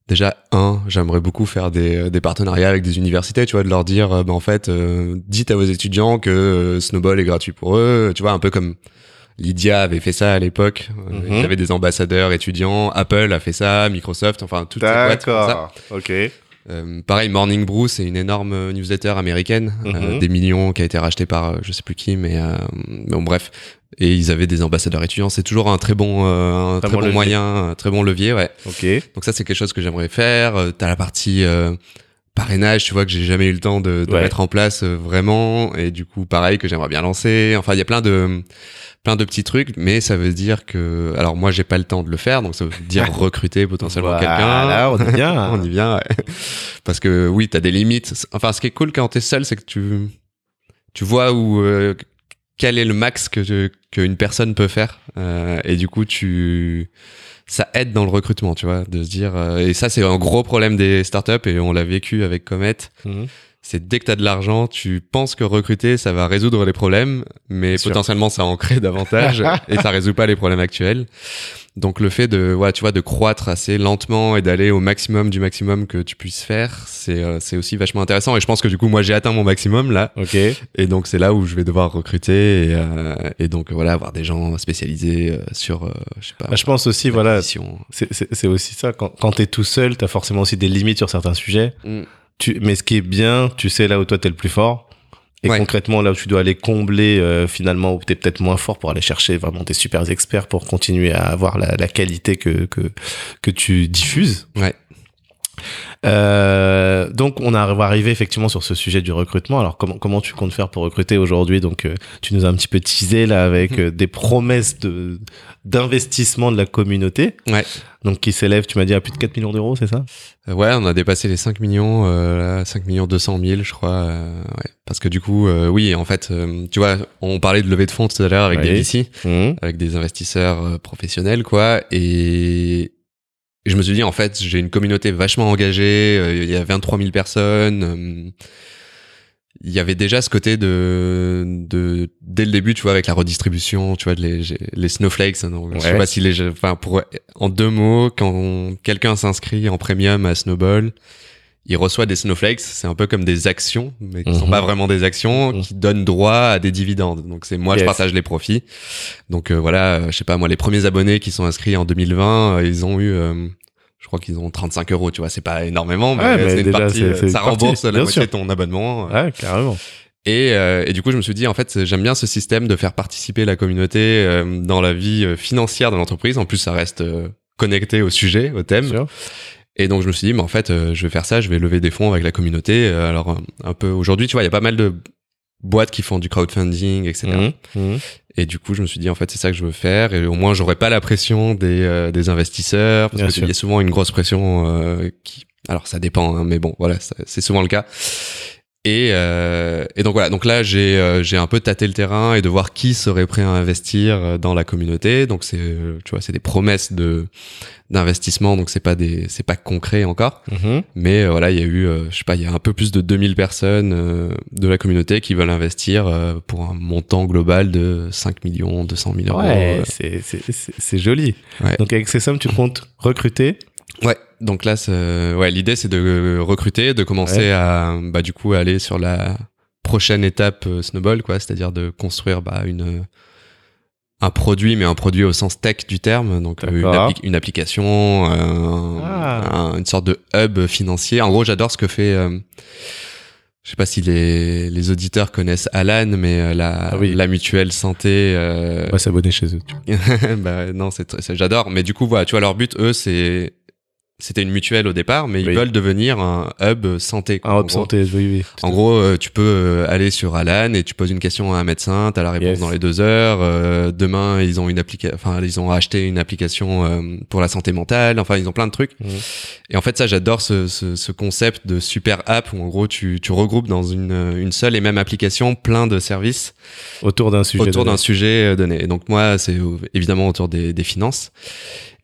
déjà un, j'aimerais beaucoup faire des, euh, des partenariats avec des universités. Tu vois, de leur dire, euh, bah, en fait, euh, dites à vos étudiants que Snowball est gratuit pour eux. Tu vois, un peu comme Lydia avait fait ça à l'époque. Euh, Mhm. Il y avait des ambassadeurs étudiants. Apple a fait ça, Microsoft, enfin toutes ces boîtes ça. ok. Euh, pareil, Morning Brew, c'est une énorme newsletter américaine, euh, Mhm. des millions qui a été rachetée par euh, je sais plus qui, mais, euh, bon bref. Et ils avaient des ambassadeurs étudiants. C'est toujours un très bon, euh, un Très très bon moyen, un très bon levier, ouais. Ok. Donc ça, c'est quelque chose que j'aimerais faire. Euh, T'as la partie euh, parrainage, tu vois, que j'ai jamais eu le temps de, de Ouais. mettre en place euh, vraiment, et du coup, pareil, que j'aimerais bien lancer. Enfin, il y a plein de plein de petits trucs, mais ça veut dire que, alors moi, j'ai pas le temps de le faire, donc ça veut dire recruter potentiellement quelqu'un. Voilà, on est bien. [laughs] On y vient, ouais. Parce que oui, t'as des limites. Enfin, ce qui est cool quand t'es seul, c'est que tu, tu vois où, euh, quel est le max que qu'une personne peut faire. Euh, et du coup, tu, ça aide dans le recrutement, tu vois, de se dire. euh, et ça, c'est un gros problème des startups et on l'a vécu avec Comet. Mhm. C'est dès que tu as de l'argent, tu penses que recruter, ça va résoudre les problèmes, mais potentiellement ça en crée davantage [laughs] et ça résout pas les problèmes actuels. Donc le fait de, voilà, tu vois, de croître assez lentement et d'aller au maximum du maximum que tu puisses faire, c'est euh, c'est aussi vachement intéressant. Et je pense que du coup, moi, j'ai atteint mon maximum là, Ok. et donc c'est là où je vais devoir recruter et, euh, et donc voilà, avoir des gens spécialisés euh, sur, euh, je sais pas, Bah, je pense aussi, voilà, c'est- aussi ça. Quand, quand t'es tout seul, t'as forcément aussi des limites sur certains sujets. Mm. Tu, mais ce qui est bien, tu sais là où toi t'es le plus fort. Et Ouais. concrètement, là où tu dois aller combler euh, finalement où t'es peut-être moins fort pour aller chercher vraiment des super experts pour continuer à avoir la, la qualité que, que, que tu diffuses. Ouais. Euh, donc on arrive arriver effectivement sur ce sujet du recrutement. Alors comment comment tu comptes faire pour recruter aujourd'hui? Donc euh, tu nous as un petit peu teasé là avec Mhm. euh, des promesses de d'investissement de la communauté. Ouais. Donc qui s'élève, tu m'as dit à plus de 4 millions d'euros, c'est ça? Ouais, on a dépassé les 5 millions, là, 5 millions 200 000, je crois. ouais. Parce que du coup, oui, en fait, tu vois, on parlait de levée de fonds tout à l'heure avec des VC, Mhm. avec des investisseurs professionnels, quoi. Et je me suis dit, en fait, j'ai une communauté vachement engagée. euh, Il y a 23 000 personnes. euh, il y avait déjà ce côté de, de dès le début, tu vois, avec la redistribution, tu vois, de les, les snowflakes. Donc, Je sais Ouais. pas si les, enfin, pour en deux mots, quand quelqu'un s'inscrit en premium à Snowball, il reçoit des snowflakes. C'est un peu comme des actions, mais qui sont Mhm. pas vraiment des actions, Mhm. qui donnent droit à des dividendes. Donc c'est moi, je Yes. partage les profits. Donc euh, voilà, euh, je sais pas, moi, les premiers abonnés qui sont inscrits en 2020, euh, ils ont eu. euh, je crois qu'ils ont 35 euros, tu vois, c'est pas énormément, mais, Ouais, mais une déjà, partie, euh, ça partie, rembourse la moitié sûr. de ton abonnement. Ouais, carrément. Et, euh, et du coup, je me suis dit, en fait, j'aime bien ce système de faire participer la communauté euh, dans la vie financière de l'entreprise. En plus, ça reste connecté au sujet, au thème. Et donc, je me suis dit, mais en fait, euh, je vais faire ça, je vais lever des fonds avec la communauté. Euh, alors, un, peu aujourd'hui, tu vois, il y a pas mal de boîtes qui font du crowdfunding, etc. Mhm. Mhm. Et du coup, je me suis dit, en fait, c'est ça que je veux faire. Et au moins, j'aurais pas la pression des, euh, des investisseurs. Parce Bien que sûr. il y a souvent une grosse pression euh, qui... Alors, ça dépend, hein, mais bon, voilà, c'est souvent le cas. Et, euh, et donc voilà, donc là j'ai euh, j'ai un peu tâté le terrain et de voir qui serait prêt à investir euh, dans la communauté. Donc c'est euh, tu vois c'est des promesses de d'investissement donc c'est pas des c'est pas concret encore. Mhm. Mais euh, voilà il y a eu je sais pas il y a un peu plus de 2000 personnes de la communauté qui veulent investir pour un montant global de 5 millions 200 000 euros. Ouais, c'est- c'est c'est- c'est joli. Ouais. Donc avec ces sommes, tu comptes recruter. Ouais, donc là, c'est- ouais, l'idée c'est de recruter, de commencer Ouais. à, bah, du coup, aller sur la prochaine étape euh, Snowball, quoi, c'est-à-dire de construire bah, une un produit, mais un produit au sens tech du terme, donc euh, une, D'accord. appli- une application, euh, Ah. un- une sorte de hub financier. En gros, j'adore ce que fait. euh, je sais pas si les, les auditeurs connaissent Alan, mais euh, la, Ah oui. la mutuelle santé. euh, On va s'abonner chez eux. tu vois. [laughs] bah non, c'est- j'adore. Mais du coup, voilà, tu vois, leur but, eux, c'est c'était une mutuelle au départ, mais ils veulent devenir un hub santé. quoi. Un hub gros- santé, oui, oui. En gros, euh, tu peux euh, aller sur Alan et tu poses une question à un médecin, t'as la réponse Yes. dans les deux heures. Euh, demain, ils ont une enfin, ils ont acheté une application euh, pour la santé mentale. Enfin, ils ont plein de trucs. Mhm. Et en fait, ça, j'adore ce, ce, ce concept de super app où en gros, tu, tu regroupes dans une, une seule et même application plein de services Autour d'un sujet. autour d'un sujet euh, donné. Et donc moi, c'est euh, évidemment autour des, des finances.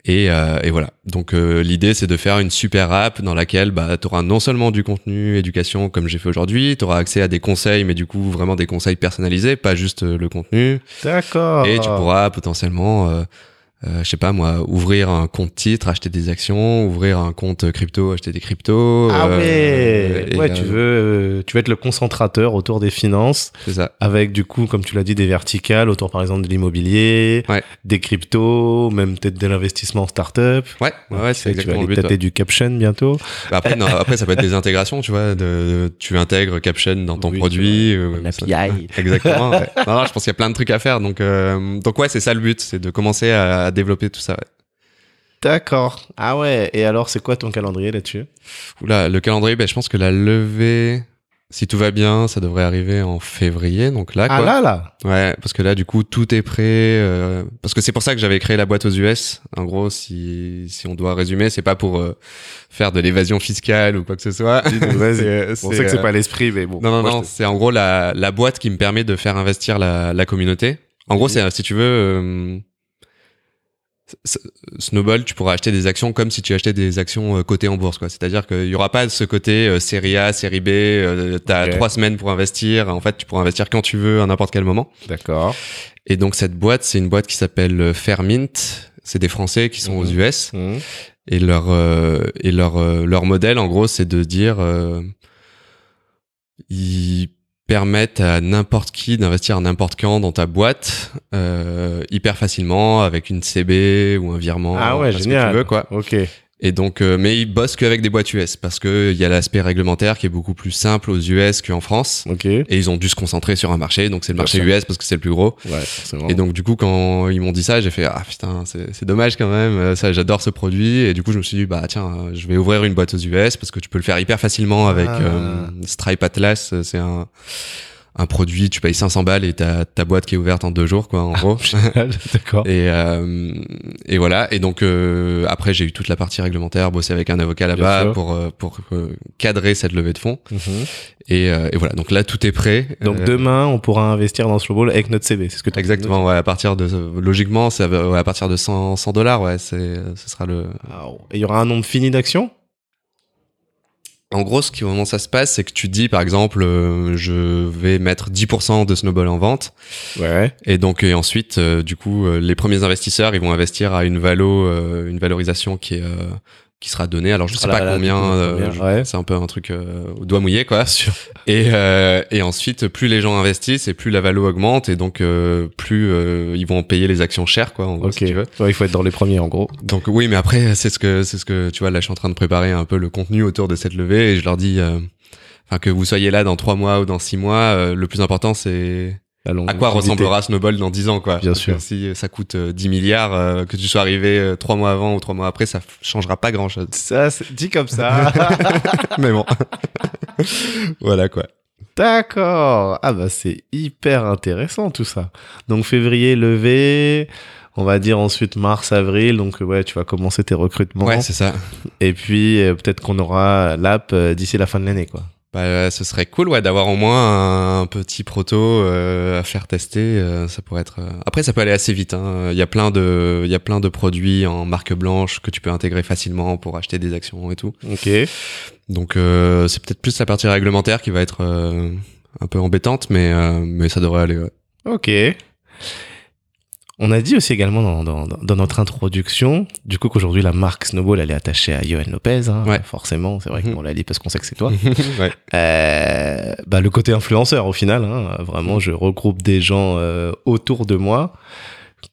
Et, euh, et voilà. Donc euh, l'idée, c'est de faire une super app dans laquelle bah, tu auras non seulement du contenu éducation comme j'ai fait aujourd'hui, tu auras accès à des conseils, mais du coup vraiment des conseils personnalisés, pas juste euh, le contenu. D'accord. Et tu pourras potentiellement, euh, euh, je sais pas moi, ouvrir un compte titre, acheter des actions, ouvrir un compte crypto, acheter des cryptos. Ah euh, ouais. et, ouais, euh, tu veux, euh, tu veux être le concentrateur autour des finances, C'est ça. avec du coup, comme tu l'as dit, des verticales autour, par exemple, de l'immobilier, Ouais. des cryptos, même peut-être de l'investissement en start-up. Ouais, ouais, ouais, c'est Tu vas exactement le aller but. du caption bientôt. Bah après, non, après, ça peut être des intégrations, tu vois. De, tu intègres Caption dans ton Oui, produit. euh, Une ça- API. [laughs] Exactement. ouais. Non, non, je pense qu'il y a plein de trucs à faire. Donc, euh, donc ouais, c'est ça le but, c'est de commencer à développer tout ça. ouais. D'accord. Ah ouais. Et alors, c'est quoi ton calendrier là-dessus? Oula, le calendrier, ben, je pense que la levée, si tout va bien, ça devrait arriver en février. Donc là, quoi. Ah là, là. Ouais, parce que là, du coup, tout est prêt. euh, parce que c'est pour ça que j'avais créé la boîte aux US. En gros, si, si on doit résumer, c'est pas pour euh, faire de l'évasion fiscale ou quoi que ce soit. [laughs] C'est- On sait que c'est euh, pas l'esprit, mais bon. Non, non, Moi, non, c'est en gros la, la boîte qui me permet de faire investir la, la communauté. En gros, c'est, si tu veux, euh, Snowball, tu pourras acheter des actions comme si tu achetais des actions euh, cotées en bourse, quoi. C'est-à-dire qu'il y aura pas ce côté euh, série A, série B. Euh, T'as trois semaines pour investir. En fait, tu pourras investir quand tu veux, à n'importe quel moment. D'accord. Et donc cette boîte, c'est une boîte qui s'appelle euh, Fairmint. C'est des Français qui sont Mhm. aux US Mhm. et leur euh, et leur euh, leur modèle, en gros, c'est de dire euh, ils permettent à n'importe qui d'investir n'importe quand dans ta boîte euh, hyper facilement avec une CB ou un virement Ah ouais, ce que génial. tu veux quoi Ok. Et donc euh, mais ils bossent qu'avec des boîtes US parce que il y a l'aspect réglementaire qui est beaucoup plus simple aux US qu'en France et ils ont dû se concentrer sur un marché donc c'est le marché. US parce que c'est le plus gros Ouais, forcément. et donc du coup quand ils m'ont dit ça j'ai fait ah putain c'est dommage quand même euh, ça j'adore ce produit et du coup je me suis dit bah tiens euh, je vais ouvrir une boîte aux US parce que tu peux le faire hyper facilement avec Ah. euh, Stripe Atlas c'est un un produit tu payes 500 balles et t'as ta boîte qui est ouverte en deux jours quoi en gros [laughs] D'accord. et euh, et voilà et donc euh, après j'ai eu toute la partie réglementaire bossé avec un avocat là-bas pour euh, pour euh, cadrer cette levée de fonds Mhm. et, euh, et voilà donc là tout est prêt Donc demain, on pourra investir dans Snowball avec notre CB. C'est ce que tu Exactement, ouais, à partir de, logiquement, ça va, ouais, à partir de 100, 100 dollars, ouais, c'est, ce sera le, Wow. Il y aura un nombre fini d'actions? En gros, ce qui, comment ça se passe, c'est que tu dis, par exemple, euh, je vais mettre 10% de Snowball en vente. Ouais. Et donc, et ensuite, euh, du coup, euh, les premiers investisseurs, ils vont investir à une valo, une valorisation qui est, euh, qui sera donnée. Alors, je sais Ah là pas là, combien, euh, ouais. c'est un peu un truc euh, au doigt mouillé, quoi. [laughs] sûr. Et, euh, et ensuite, plus les gens investissent et plus la valo augmente et donc euh, plus euh, ils vont payer les actions chères, quoi, en gros, Ok. si tu veux. Ouais, il faut être dans les premiers, en gros. Donc oui, mais après c'est ce que c'est ce que tu vois là, je suis en train de préparer un peu le contenu autour de cette levée et je leur dis, euh, enfin que vous soyez là dans trois mois ou dans six mois, euh, le plus important c'est longue à quoi ressemblera Snowball dans dix ans quoi. Bien Parce sûr. si ça coûte euh, 10 milliards, euh, que tu sois arrivé euh, trois mois avant ou trois mois après, ça changera pas grand chose. Ça, c'est dit comme ça. [laughs] mais bon, [laughs] voilà quoi. D'accord. Ah bah c'est hyper intéressant tout ça. Donc février levé, on va dire ensuite mars, avril. Donc ouais, tu vas commencer tes recrutements. Ouais, c'est ça. Et puis euh, peut-être qu'on aura l'app euh, d'ici la fin de l'année quoi. Bah, ce serait cool ouais d'avoir au moins un petit proto euh, à faire tester euh, ça pourrait être euh, après ça peut aller assez vite hein. il y a plein de il y a plein de produits en marque blanche que tu peux intégrer facilement pour acheter des actions et tout Ok. donc euh, c'est peut-être plus la partie réglementaire qui va être euh, un peu embêtante mais euh, mais ça devrait aller ouais. Ok. On a dit aussi également dans, dans, dans notre introduction, du coup qu'aujourd'hui la marque Snowball elle est attachée à Johan Lopez, hein, Ouais. forcément, c'est vrai Mhm. qu'on l'a dit parce qu'on sait que c'est toi. [laughs] ouais. Euh, bah, le côté influenceur au final, hein, vraiment je regroupe des gens euh, autour de moi.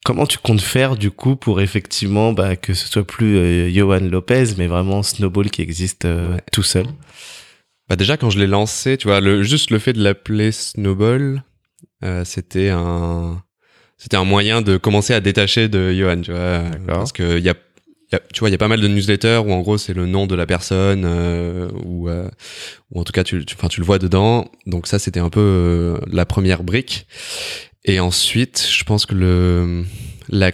Comment tu comptes faire du coup pour effectivement bah, que ce soit plus euh, Johan Lopez mais vraiment Snowball qui existe euh, Ouais. tout seul? Bah déjà quand je l'ai lancé, tu vois, le, juste le fait de l'appeler Snowball, euh, c'était un c'était un moyen de commencer à détacher de Johan, tu vois, parce que il y a, il y a- tu vois, il y a pas mal de newsletters où en gros c'est le nom de la personne euh, ou euh, ou en tout cas tu tu, enfin, tu le vois dedans. Donc ça c'était un peu euh, la première brique. Et ensuite, je pense que le la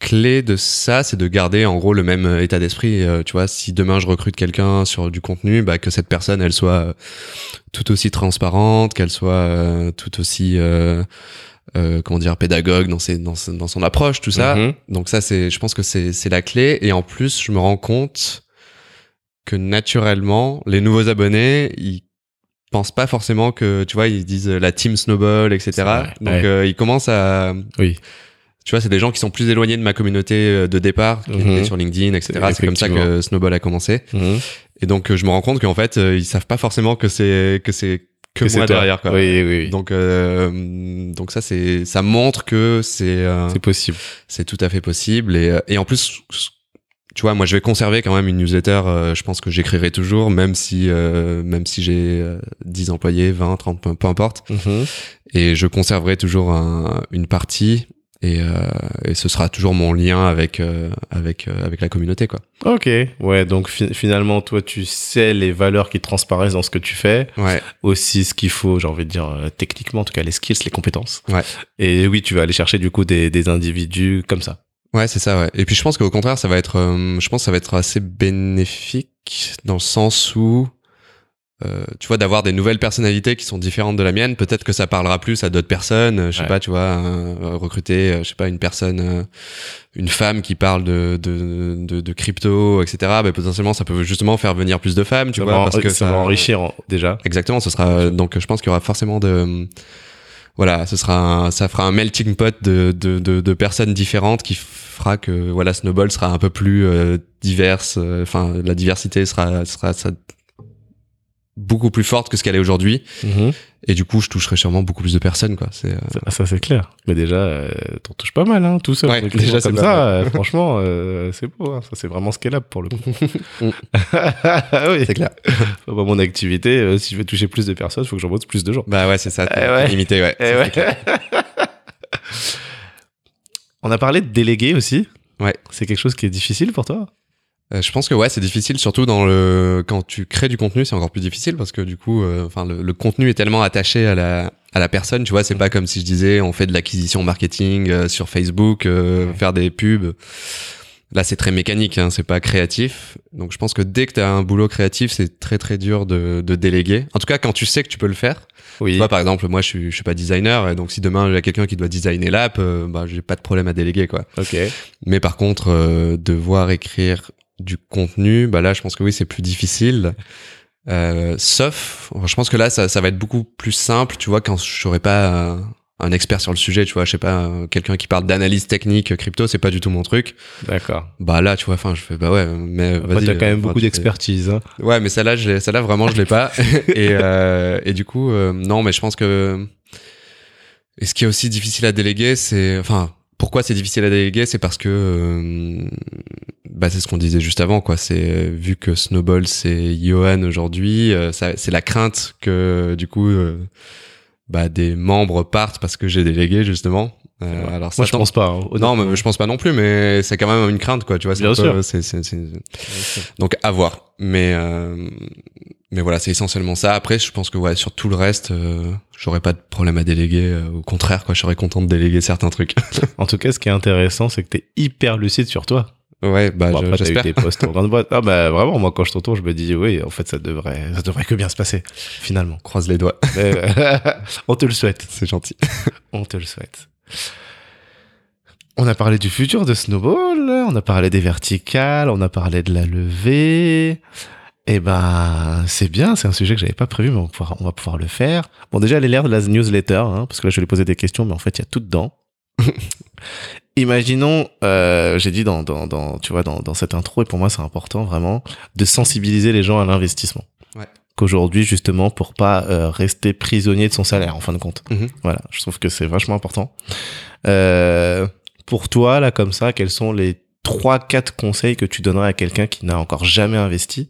clé de ça, c'est de garder en gros le même euh, état d'esprit. Euh, tu vois, si demain je recrute quelqu'un sur du contenu, bah, que cette personne elle soit tout aussi transparente, qu'elle soit tout aussi euh, comment dire pédagogue dans ses dans, son- dans son approche, tout ça. Mhm. Donc ça c'est, je pense que c'est c'est la clé. Et en plus, je me rends compte que naturellement, les nouveaux abonnés, ils pensent pas forcément que tu vois ils disent la team snowball etc donc ouais. euh, ils commencent à Oui. tu vois, c'est des gens qui sont plus éloignés de ma communauté euh, de départ, qui Mhm. étaient sur LinkedIn, etc. C'est comme ça que Snowball a commencé. Mhm. Et donc, euh, je me rends compte qu'en fait, euh, ils savent pas forcément que c'est que c'est que, Que moi derrière, quoi. Oui, oui, oui. Donc, euh, donc ça, c'est ça montre que c'est euh, c'est possible. c'est tout à fait possible. Et, euh, et en plus, tu vois, moi, je vais conserver quand même une newsletter. euh, je pense que j'écrirai toujours, même si euh, même si j'ai euh, 10 employés, 20, 30, peu, peu importe. Mhm. Et je conserverai toujours un- une partie. Et, euh, et ce sera toujours mon lien avec euh, avec euh, avec la communauté quoi. Ok, ouais, donc fi- finalement, toi, tu sais les valeurs qui transparaissent dans ce que tu fais, Ouais. aussi ce qu'il faut, j'ai envie de dire, euh, techniquement, en tout cas, les skills, les compétences. Ouais. Et oui, tu vas aller chercher, du coup, des, des individus comme ça. Ouais, c'est ça, ouais. Et puis je pense qu'au contraire, ça va être, euh, je pense que ça va être assez bénéfique dans le sens où euh, tu vois, d'avoir des nouvelles personnalités qui sont différentes de la mienne. Peut-être que ça parlera plus à d'autres personnes. Je sais Ouais. pas, tu vois, euh, recruter, euh, je sais pas, une personne, une femme qui parle de de, de, de crypto, etc. Bah, potentiellement, ça peut justement faire venir plus de femmes, tu Ça vois, va, parce que ça va enrichir en- déjà. Exactement, ce sera donc je pense qu'il y aura forcément de voilà, ce sera un- ça fera un melting pot de, de, de, de personnes différentes qui fera que voilà Snowball sera un peu plus euh, diverse. euh, Enfin, la diversité sera sera, sera beaucoup plus forte que ce qu'elle est aujourd'hui. Mhm. Et du coup, je toucherai sûrement beaucoup plus de personnes, quoi. C'est euh, Ça, ça, c'est clair. Mais déjà, euh, t'en touches pas mal, hein, tout seul. Ouais, déjà, comme ça, euh, franchement, euh, c'est beau. hein. Ça, c'est vraiment scalable pour le coup. Ah [laughs] [laughs] oui, c'est clair. [laughs] Bah, mon activité, si je veux toucher plus de personnes, il faut que j'embauche plus de gens. Bah ouais, c'est ça. Eh ouais. Limité, ouais. Eh Ça, ouais. c'est clair. On a parlé de déléguer aussi. Ouais. C'est quelque chose qui est difficile pour toi? Je pense que ouais, c'est difficile, surtout dans le quand tu crées du contenu, c'est encore plus difficile parce que du coup, euh, enfin le, le contenu est tellement attaché à la à la personne, tu vois, c'est pas comme si je disais on fait de l'acquisition marketing euh, sur Facebook, euh, Ouais. faire des pubs. Là, c'est très mécanique, hein, c'est pas créatif. Donc, je pense que dès que tu as un boulot créatif, c'est très très dur de, de déléguer. En tout cas, quand tu sais que tu peux le faire. Oui. Tu vois, par exemple, moi, je suis, je suis pas designer, et donc si demain il y a quelqu'un qui doit designer l'app, euh, bah, j'ai pas de problème à déléguer, quoi. Ok. Mais par contre, euh, devoir écrire du contenu, bah là, je pense que oui, c'est plus difficile. Euh, sauf, je pense que là, ça, ça va être beaucoup plus simple, tu vois, quand je serai pas euh, un expert sur le sujet, tu vois, je sais pas, euh, quelqu'un qui parle d'analyse technique euh, crypto, c'est pas du tout mon truc. D'accord. Bah là, tu vois, enfin, je fais, bah ouais, mais vas-y. t'as quand même enfin, beaucoup d'expertise. hein. Ouais, mais celle-là, je celle-là vraiment, je l'ai pas. [laughs] et, euh, et du coup, euh, non, mais je pense que. Et ce qui est aussi difficile à déléguer, c'est, enfin, pourquoi c'est difficile à déléguer, c'est parce que, euh, bah, c'est ce qu'on disait juste avant, quoi. C'est euh, vu que Snowball, c'est Johan aujourd'hui, euh, c'est la crainte que, du coup, euh, bah, des membres partent parce que j'ai délégué justement. Euh, alors ça, Moi, je pense pas. hein, non, mais je pense pas non plus, mais c'est quand même une crainte, quoi. Tu vois, Bien peu- donc à voir. Mais mais voilà, c'est essentiellement ça. Après, je pense que ouais, sur tout le reste, euh, j'aurais pas de problème à déléguer. euh, au contraire, quoi, je serais content de déléguer certains trucs. [laughs] En tout cas, ce qui est intéressant, c'est que t'es hyper lucide sur toi. Ouais, bah Bon, après, j'espère. des postes en grande boîte. Ah bah vraiment, moi quand je t'entends, je me dis oui, en fait, ça devrait, ça devrait que bien se passer, finalement. [laughs] Croise les doigts. [laughs] Mais, on te le souhaite. C'est gentil. [laughs] On te le souhaite. On a parlé du futur de Snowball, on a parlé des verticales, on a parlé de la levée. Eh ben, c'est bien, c'est un sujet que j'avais pas prévu, mais on va pouvoir, on va pouvoir le faire. Bon, déjà, les l'air de la newsletter, hein, parce que là, je vais lui poser des questions, mais en fait, il y a tout dedans. Imaginons, euh, j'ai dit dans, dans, dans, tu vois, dans, dans cette intro, et pour moi, c'est important vraiment de sensibiliser les gens à l'investissement. Ouais. Qu'aujourd'hui, justement, pour pas euh, rester prisonnier de son salaire, en fin de compte. Mhm. Voilà, je trouve que c'est vachement important. Euh, pour toi, là, comme ça, quels sont les trois, quatre conseils que tu donnerais à quelqu'un qui n'a encore jamais investi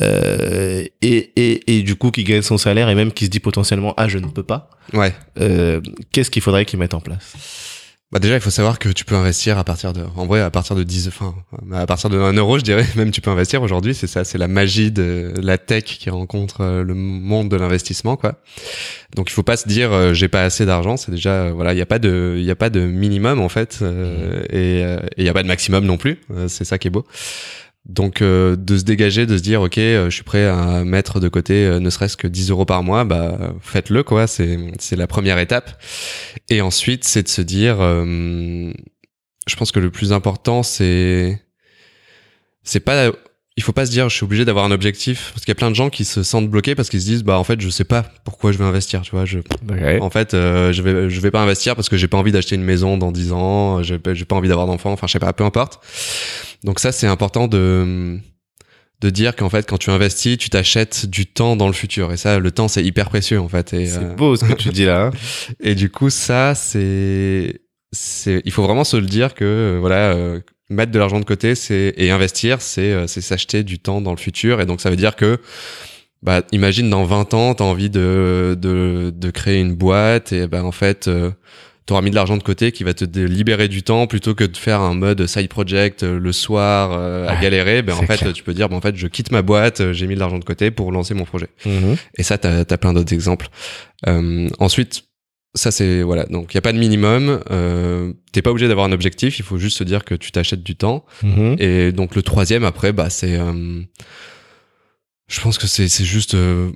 euh, et, et, et du coup qui gagne son salaire et même qui se dit potentiellement ah je ne peux pas Ouais. euh, qu'est-ce qu'il faudrait qu'il mette en place? Bah déjà, il faut savoir que tu peux investir à partir de, en vrai, à partir de 10, enfin, à partir de 1 euro, je dirais, [laughs] même tu peux investir aujourd'hui. C'est ça, c'est la magie de la tech qui rencontre euh, le monde de l'investissement, quoi. Donc il faut pas se dire, euh, j'ai pas assez d'argent. C'est déjà, euh, voilà, il y a pas de, il y a pas de minimum en fait, euh, et euh, et il y a pas de maximum non plus. C'est ça qui est beau. Donc euh, de se dégager, de se dire ok, euh, je suis prêt à mettre de côté euh, ne serait-ce que 10 euros par mois, bah faites-le quoi. C'est c'est la première étape. Et ensuite c'est de se dire, euh, je pense que le plus important c'est c'est pas il faut pas se dire je suis obligé d'avoir un objectif parce qu'il y a plein de gens qui se sentent bloqués parce qu'ils se disent bah en fait je sais pas pourquoi je vais investir tu vois je en fait euh, je vais je vais pas investir parce que j'ai pas envie d'acheter une maison dans 10 ans j'ai pas j'ai pas envie d'avoir d'enfants enfin je sais pas peu importe donc ça c'est important de de dire qu'en fait quand tu investis tu t'achètes du temps dans le futur et ça le temps c'est hyper précieux en fait et c'est euh, beau ce que tu dis là hein. [laughs] et du coup, ça, c'est, c'est, il faut vraiment se le dire que, euh, voilà, euh, mettre de l'argent de côté, c'est, et investir, c'est, c'est s'acheter du temps dans le futur. Et donc, ça veut dire que, bah, imagine dans 20 ans, t'as envie de, de, de créer une boîte et, ben, en fait, euh, t'auras mis de l'argent de côté qui va te libérer du temps plutôt que de faire un mode side project euh, le soir euh, à Ouais, galérer. Ben, en fait, clair. tu peux dire, ben, en fait, je quitte ma boîte, euh, j'ai mis de l'argent de côté pour lancer mon projet. Mhm. Et ça, t'as as plein d'autres exemples. Euh, ensuite, ça c'est voilà. Donc il y a pas de minimum. Euh, T'es pas obligé d'avoir un objectif. Il faut juste se dire que tu t'achètes du temps. Mhm. Et donc le troisième après, bah c'est, euh, je pense que c'est juste euh,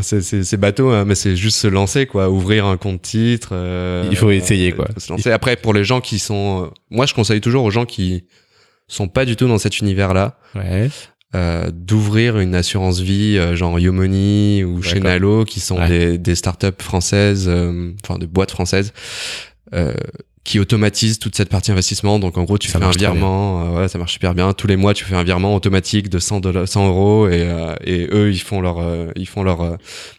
c'est- c'est c'est bateau, hein, mais c'est juste se lancer, quoi. Ouvrir un compte titre. euh, Il faut essayer, quoi. se lancer. Après, pour les gens qui sont, euh, moi, je conseille toujours aux gens qui sont pas du tout dans cet univers-là, Ouais. euh, d'ouvrir une assurance vie, euh, genre Yomoni ou chez. Nalo, qui sont Ouais. des, des startups françaises, euh, enfin de boîtes françaises. Qui automatisent toute cette partie investissement. Donc en gros, tu Ça fais un virement, euh, ouais, ça marche super bien. Tous les mois, tu fais un virement automatique de 100, dollars- 100 euros et, euh, et eux, ils font leur, euh, ils font leur euh,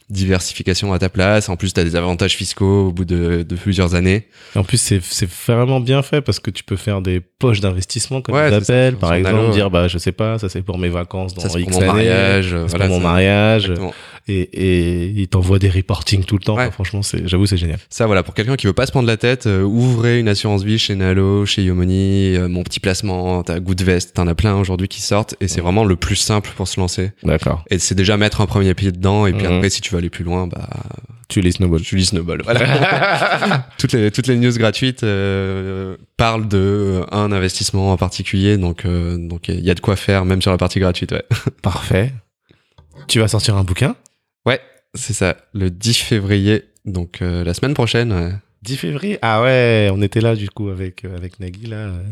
diversification à ta place. En plus, tu as des avantages fiscaux au bout de, de plusieurs années. Et en plus, c'est c'est vraiment bien fait parce que tu peux faire des poches d'investissement, comme Ouais, sur Par exemple, dire, bah, je sais pas, ça c'est pour mes vacances dans ça, X pour mon mariage. voilà, pour mon mariage. exactement. Et, et ils t'envoient des reporting tout le temps. Ouais. Enfin, franchement, c'est, j'avoue, c'est génial. Ça, voilà, pour quelqu'un qui veut pas se prendre la tête, euh, ouvrez une assurance vie chez Nalo, chez Yomoni, euh, mon petit placement, t'as Goodvest, t'en as plein aujourd'hui qui sortent, et c'est vraiment le plus simple pour se lancer. D'accord. Et c'est déjà mettre un premier pied dedans, et puis Mhm. après, si tu veux aller plus loin, bah, Tu lis Snowball. tu lis Snowball. Voilà. [laughs] toutes les toutes les news gratuites euh, parlent de euh, un investissement en particulier, donc euh, donc il y a de quoi faire, même sur la partie gratuite. Ouais. [laughs] Parfait. Tu vas sortir un bouquin c'est ça. Le 10 février, donc euh, la semaine prochaine. ouais. 10 février? Ah ouais, on était là du coup avec, euh, avec Nagui, là, euh,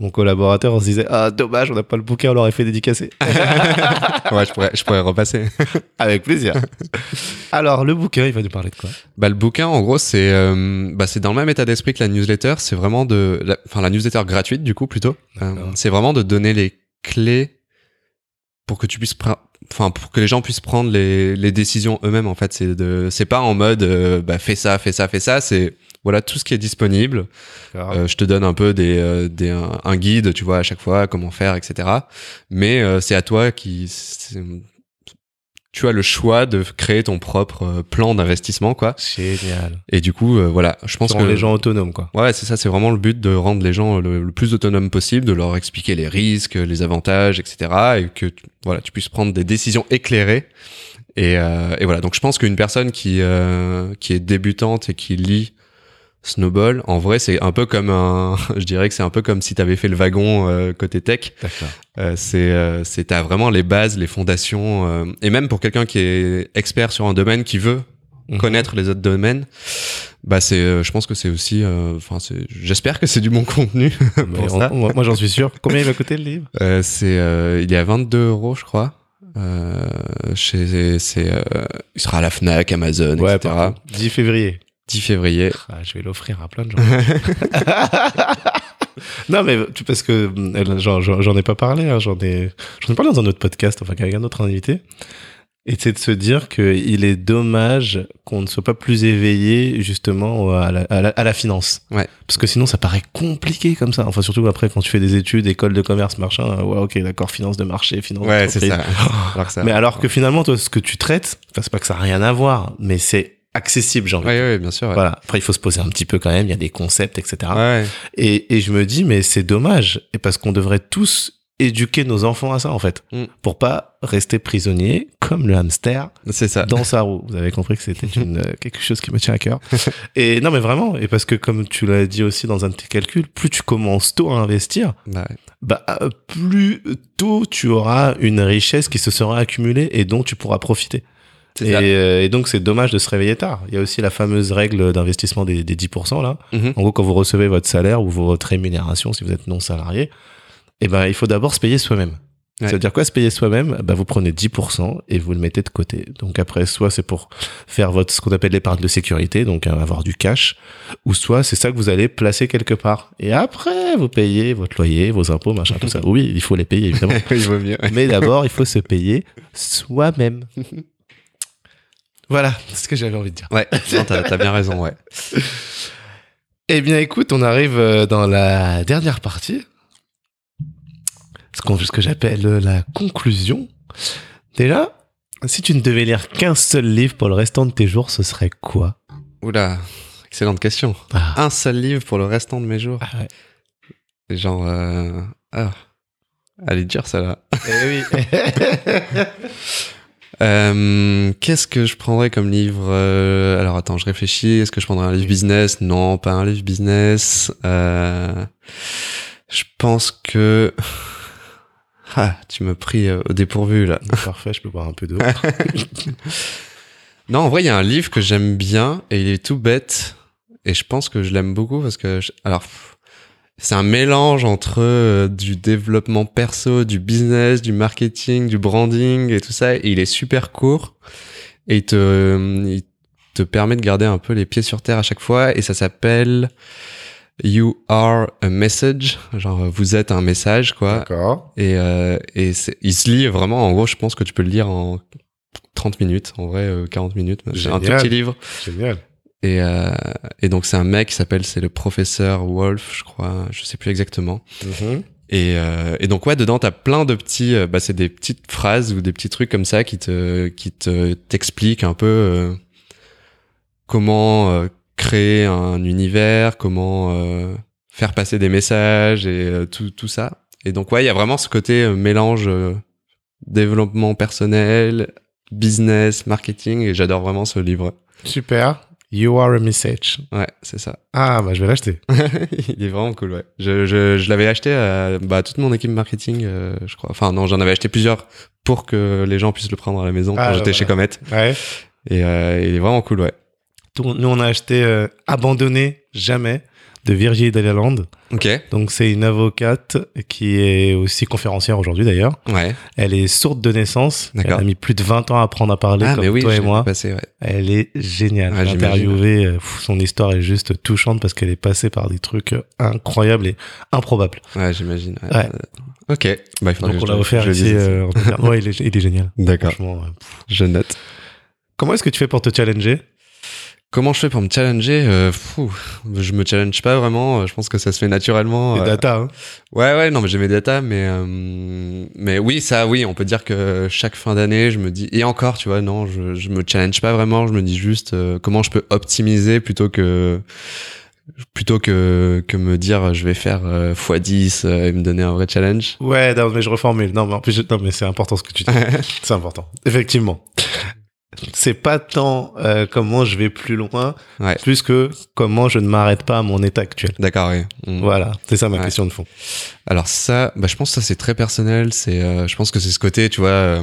mon collaborateur, on se disait Ah, dommage, on n'a pas le bouquin, on l'aurait fait dédicacer. [laughs] ouais, je pourrais je pourrais repasser. [laughs] avec plaisir. Alors, le bouquin, il va nous parler de quoi? Bah le bouquin en gros c'est euh, bah dans le même état d'esprit que la newsletter, c'est vraiment de la- enfin la, newsletter gratuite du coup plutôt. Euh, c'est vraiment de donner les clés pour que tu puisses pre- enfin pour que les gens puissent prendre les, les décisions eux-mêmes en fait, c'est de c'est pas en mode euh, bah fais ça, fais ça, fais ça, c'est voilà tout ce qui est disponible. Euh, je te donne un peu des, euh, des un, un guide, tu vois, à chaque fois comment faire, etc. Mais euh, c'est à toi qui tu as le choix de créer ton propre euh, plan d'investissement, quoi. Génial. Et du coup, euh, voilà, je pense que les gens autonomes, quoi. Ouais, c'est ça, c'est vraiment le but de rendre les gens le, le plus autonomes possible, de leur expliquer les risques, les avantages, etc. Et que voilà, tu puisses prendre des décisions éclairées. Et, euh, et voilà, donc je pense qu'une personne qui euh, qui est débutante et qui lit Snowball, en vrai, c'est un peu comme un, [laughs] je dirais que c'est un peu comme si tu avais fait le wagon euh, côté tech. D'accord. Euh, c'est euh, c'est t'as vraiment les bases, les fondations, euh, et même pour quelqu'un qui est expert sur un domaine, qui veut Mhm. connaître les autres domaines, bah c'est, euh, je pense que c'est aussi, euh, enfin c'est, j'espère que c'est du bon [laughs] contenu. On- moi, j'en suis sûr. Combien il va coûter le livre? Euh, c'est, euh, il est à 22 euros, je crois. Euh, chez, c'est, euh, il sera à la Fnac, Amazon, etc. parfait. 10 février. 10 février. Ah, je vais l'offrir à plein de gens. [laughs] non, mais tu- parce que euh, j'en- ai pas parlé, hein, j'en ai, parlé dans un autre podcast, enfin avec un autre invité. Et c'est de se dire qu'il est dommage qu'on ne soit pas plus éveillé justement à la, à la, à la finance. Ouais. Parce que sinon ça paraît compliqué comme ça. Enfin surtout après quand tu fais des études, école de commerce, machin. euh, Ouais, ok, d'accord, finance de marché, finance Ouais, c'est ça. Alors que ça. Mais alors que finalement, toi, ce que tu traites, c'est pas que ça n'a rien à voir, mais c'est accessible, j'ai envie de Ouais, ouais, bien sûr. Ouais. voilà. Après, il faut se poser un petit peu quand même. Il y a des concepts, etc. Ouais. Et, et je me dis, mais c'est dommage. Et parce qu'on devrait tous éduquer nos enfants à ça, en fait. Mm. Pour pas rester prisonnier, comme le hamster, c'est ça. dans sa roue. Vous avez compris que c'était [laughs] une, euh, quelque chose qui me tient à cœur. Et non, mais vraiment. Et parce que, comme tu l'as dit aussi dans un de tes calculs, plus tu commences tôt à investir, Bah, ouais. bah, euh, plus tôt tu auras une richesse qui se sera accumulée et dont tu pourras profiter. Et, euh, et donc, c'est dommage de se réveiller tard. Il y a aussi la fameuse règle d'investissement des, des 10%, là. Mhm. En gros, quand vous recevez votre salaire ou votre rémunération, si vous êtes non salarié, eh ben, il faut d'abord se payer soi-même. Ouais. Ça veut dire quoi, se payer soi-même? Bah, Vous prenez 10% et vous le mettez de côté. Donc après, soit c'est pour faire votre, ce qu'on appelle l'épargne de sécurité, donc euh, avoir du cash, ou soit c'est ça que vous allez placer quelque part. Et après, vous payez votre loyer, vos impôts, machin, tout ça. [laughs] Oui, il faut les payer, évidemment. [laughs] il vaut mieux. Mais d'abord, il faut se payer soi-même. [laughs] Voilà, c'est ce que j'avais envie de dire. Ouais, t'as, t'as bien raison, ouais. Eh bien, écoute, on arrive euh, dans la dernière partie. Ce, qu'on- ce que j'appelle euh, la conclusion. Déjà, si tu ne devais lire qu'un seul livre pour le restant de tes jours, ce serait quoi? Oula, excellente question. ah. Un seul livre pour le restant de mes jours. Ah ouais. Genre, euh... ah, elle est dure celle-là. Eh oui. [laughs] [laughs] Euh, qu'est-ce que je prendrais comme livre euh, Alors attends, je réfléchis. Est-ce que je prendrais un livre business? Non, pas un livre business. Euh, je pense que [laughs] Ah, tu m'as pris euh, au dépourvu là. [laughs] Parfait, je peux boire un peu d'eau. [laughs] Non, en vrai, il y a un livre que j'aime bien et il est tout bête. Et je pense que je l'aime beaucoup parce que, je- alors, pff, c'est un mélange entre euh, du développement perso, du business, du marketing, du branding et tout ça. Et il est super court et il te, euh, il te permet de garder un peu les pieds sur terre à chaque fois. Et ça s'appelle You are a message. Genre, vous êtes un message, quoi. D'accord. Et, euh, et il se lit vraiment, en gros, je pense que tu peux le lire en 30 minutes, en vrai, euh, 40 minutes. C'est un tout petit livre. Génial. Et, euh, et donc, c'est un mec qui s'appelle, c'est le professeur Wolf, je crois, je sais plus exactement. Mhm. Et, euh, et donc, ouais, dedans, t'as plein de petits, euh, bah, c'est des petites phrases ou des petits trucs comme ça qui te, qui te, t'expliquent un peu euh, comment créer un univers, comment faire passer des messages et tout, tout ça. Et donc, ouais, il y a vraiment ce côté mélange développement personnel, business, marketing, et j'adore vraiment ce livre. Super. You are a message. Ouais, c'est ça. [laughs] Ah, bah, je vais l'acheter. il est vraiment cool, ouais. Je, je, je l'avais acheté à bah, toute mon équipe marketing, euh, je crois. Enfin, non, j'en avais acheté plusieurs pour que les gens puissent le prendre à la maison Ah, quand j'étais voilà. chez Comet. Ouais. Et euh, il est vraiment cool, ouais. Nous, on a acheté euh, Abandonné jamais de Virginie Delaland. Ok, Donc, c'est une avocate qui est aussi conférencière aujourd'hui d'ailleurs. ouais. Elle est sourde de naissance. Elle a mis plus de 20 ans à apprendre à parler Ah, comme mais oui, toi et moi. Passé, ouais. Elle est géniale. Ouais, J'ai j'imagine. interviewé. euh, son histoire est juste touchante parce qu'elle est passée par des trucs euh, incroyables et improbables. Ouais, j'imagine. ouais. Ouais. Euh, Ok. Bah, il Donc, on l'a offert ici. euh, ouais, il est, il est génial. [laughs] D'accord. Je note. Comment est-ce que tu fais pour te challenger? Comment je fais pour me challenger euh, fou, Je me challenge pas vraiment. euh, Je pense que ça se fait naturellement. Les euh, data, hein. Ouais, ouais, non, mais j'ai mes datas, mais euh, mais oui, ça, oui, on peut dire que chaque fin d'année, je me dis et encore, tu vois, non, je je me challenge pas vraiment. Je me dis juste comment je peux optimiser plutôt que plutôt que que me dire je vais faire euh, x10 euh, et me donner un vrai challenge. Ouais, non, mais je reformule. Non, mais en plus, je- non, mais c'est important ce que tu dis. [laughs] c'est important. Effectivement. C'est pas tant euh, comment je vais plus loin, Ouais. plus que comment je ne m'arrête pas à mon état actuel. D'accord, oui. Mm. Voilà, c'est ça ma Ouais. question de fond. Alors ça, bah, je pense que ça c'est très personnel. C'est, euh, je pense que c'est ce côté, tu vois, euh,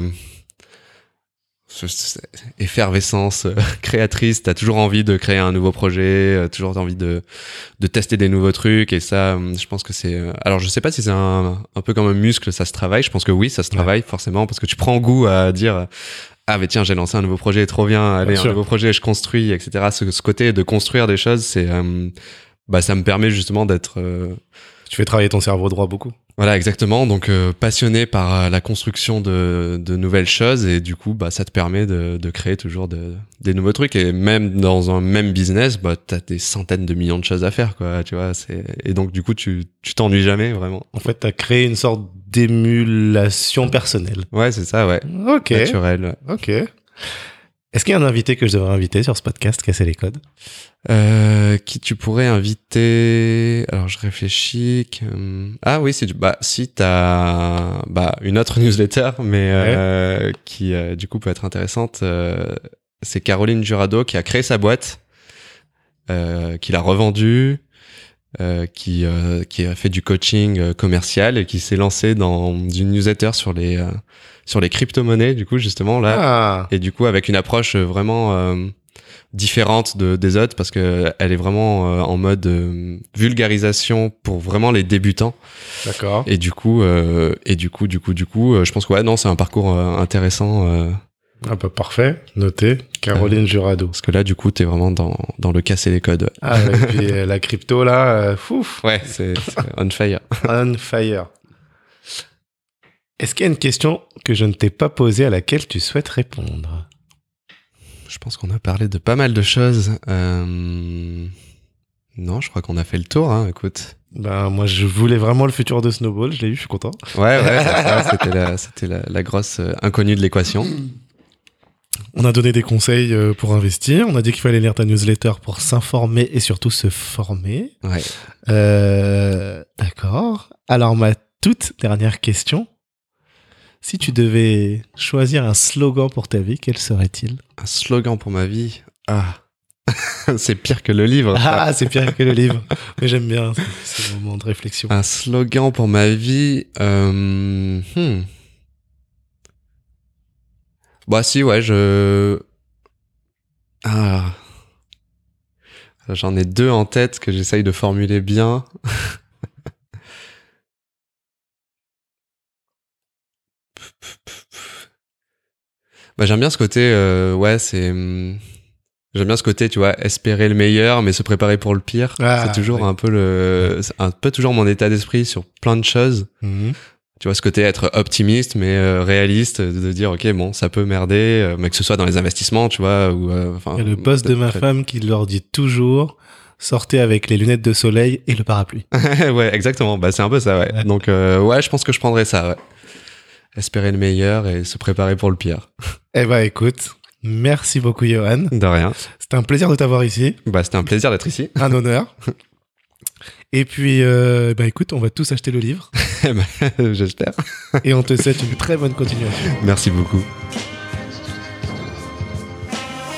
ce- ce- effervescence [laughs] créatrice. T'as toujours envie de créer un nouveau projet, toujours envie de de tester des nouveaux trucs. Et ça, je pense que c'est. alors je sais pas si c'est un un peu comme un muscle, ça se travaille. Je pense que oui, ça se Ouais. travaille forcément parce que tu prends goût à dire. Ah mais tiens j'ai lancé un nouveau projet trop bien. Allez Bien un nouveau projet je construis etc ce, ce côté de construire des choses c'est euh, bah ça me permet justement d'être euh, Tu fais travailler ton cerveau droit beaucoup. Voilà, exactement. Donc euh, passionné par euh, la construction de, de nouvelles choses et du coup, bah ça te permet de, de créer toujours de, des nouveaux trucs et même dans un même business, bah t'as des centaines de millions de choses à faire, quoi. Tu vois, c'est et donc du coup, tu tu t'ennuies jamais vraiment. En fait, t'as créé une sorte d'émulation personnelle. Ouais, c'est ça, ouais. Ok. Naturel. Ok. Est-ce qu'il y a un invité que je devrais inviter sur ce podcast, Casser les codes? Euh, qui tu pourrais inviter? Alors je réfléchis. hum, Ah oui, c'est du- bah si t'as bah une autre newsletter, mais euh, qui euh, du coup peut être intéressante. euh, c'est Caroline Jurado qui a créé sa boîte, euh, qui l'a revendue, euh, qui euh, qui a fait du coaching euh, commercial et qui s'est lancée dans une newsletter sur les euh, sur les crypto-monnaies. Du coup justement là, Ah, et du coup avec une approche vraiment euh, différente de, des autres parce que elle est vraiment euh, en mode vulgarisation pour vraiment les débutants d'accord. et du coup euh, et du coup du coup du coup je pense que ouais non c'est un parcours intéressant euh, Ah bah parfait, noté. Caroline Jurado. parce que là du coup t'es vraiment dans dans le casser les codes Ah, et puis [laughs] euh, la crypto là, euh, fouf, ouais c'est on fire [laughs] on fire. Est-ce qu'il y a une question que je ne t'ai pas posée à laquelle tu souhaites répondre? Je pense qu'on a parlé de pas mal de choses euh... non je crois qu'on a fait le tour hein écoute Ben moi je voulais vraiment le futur de Snowball, je l'ai eu, je suis content. ouais ouais [laughs] c'était la c'était la, la grosse euh, inconnue de l'équation On a donné des conseils euh, pour investir, on a dit qu'il fallait lire ta newsletter pour s'informer et surtout se former. ouais Euh, D'accord. Alors ma toute dernière question, si tu devais choisir un slogan pour ta vie, quel serait-il? Un slogan pour ma vie? Ah. [laughs] c'est pire que le livre. Ah, c'est pire que le livre. Mais j'aime bien ce, ce moment de réflexion. Un slogan pour ma vie. Euh... hmm. Bah si, ouais, je... Ah. J'en ai deux en tête que j'essaye de formuler bien. [laughs] bah j'aime bien ce côté, euh, ouais, c'est... hum, J'aime bien ce côté, tu vois, espérer le meilleur, mais se préparer pour le pire. Ah, c'est toujours ouais. un peu le, un peu toujours mon état d'esprit sur plein de choses. Mhm. Tu vois, ce côté être optimiste, mais euh, réaliste, de, dire, ok, bon, ça peut merder, euh, mais que ce soit dans les investissements, tu vois, ou, euh, enfin. A le boss de ma femme qui leur dit toujours sortez avec les lunettes de soleil et le parapluie. [laughs] ouais, exactement. Bah, c'est un peu ça, ouais. Ouais. Donc, euh, ouais, je pense que je prendrais ça, ouais. Espérer le meilleur et se préparer pour le pire. [laughs] Eh ben écoute, merci beaucoup Johan. De rien. C'était un plaisir de t'avoir ici, Bah, c'était un plaisir d'être ici. un honneur. [laughs] Et puis, euh, bah écoute, on va tous acheter le livre [laughs] [laughs] J'espère. et on te souhaite une très bonne continuation. Merci beaucoup.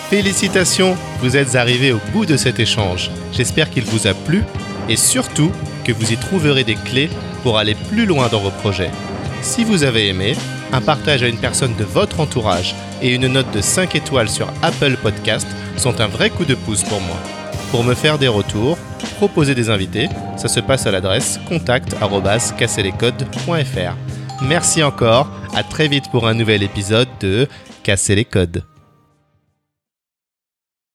Félicitations, vous êtes arrivés au bout de cet échange. J'espère qu'il vous a plu et surtout que vous y trouverez des clés pour aller plus loin dans vos projets. Si vous avez aimé, un partage à une personne de votre entourage et une note de 5 étoiles sur Apple Podcast sont un vrai coup de pouce pour moi. Pour me faire des retours, proposer des invités, ça se passe à l'adresse contact@casserlescodes.fr. Merci encore, à très vite pour un nouvel épisode de Casser les codes.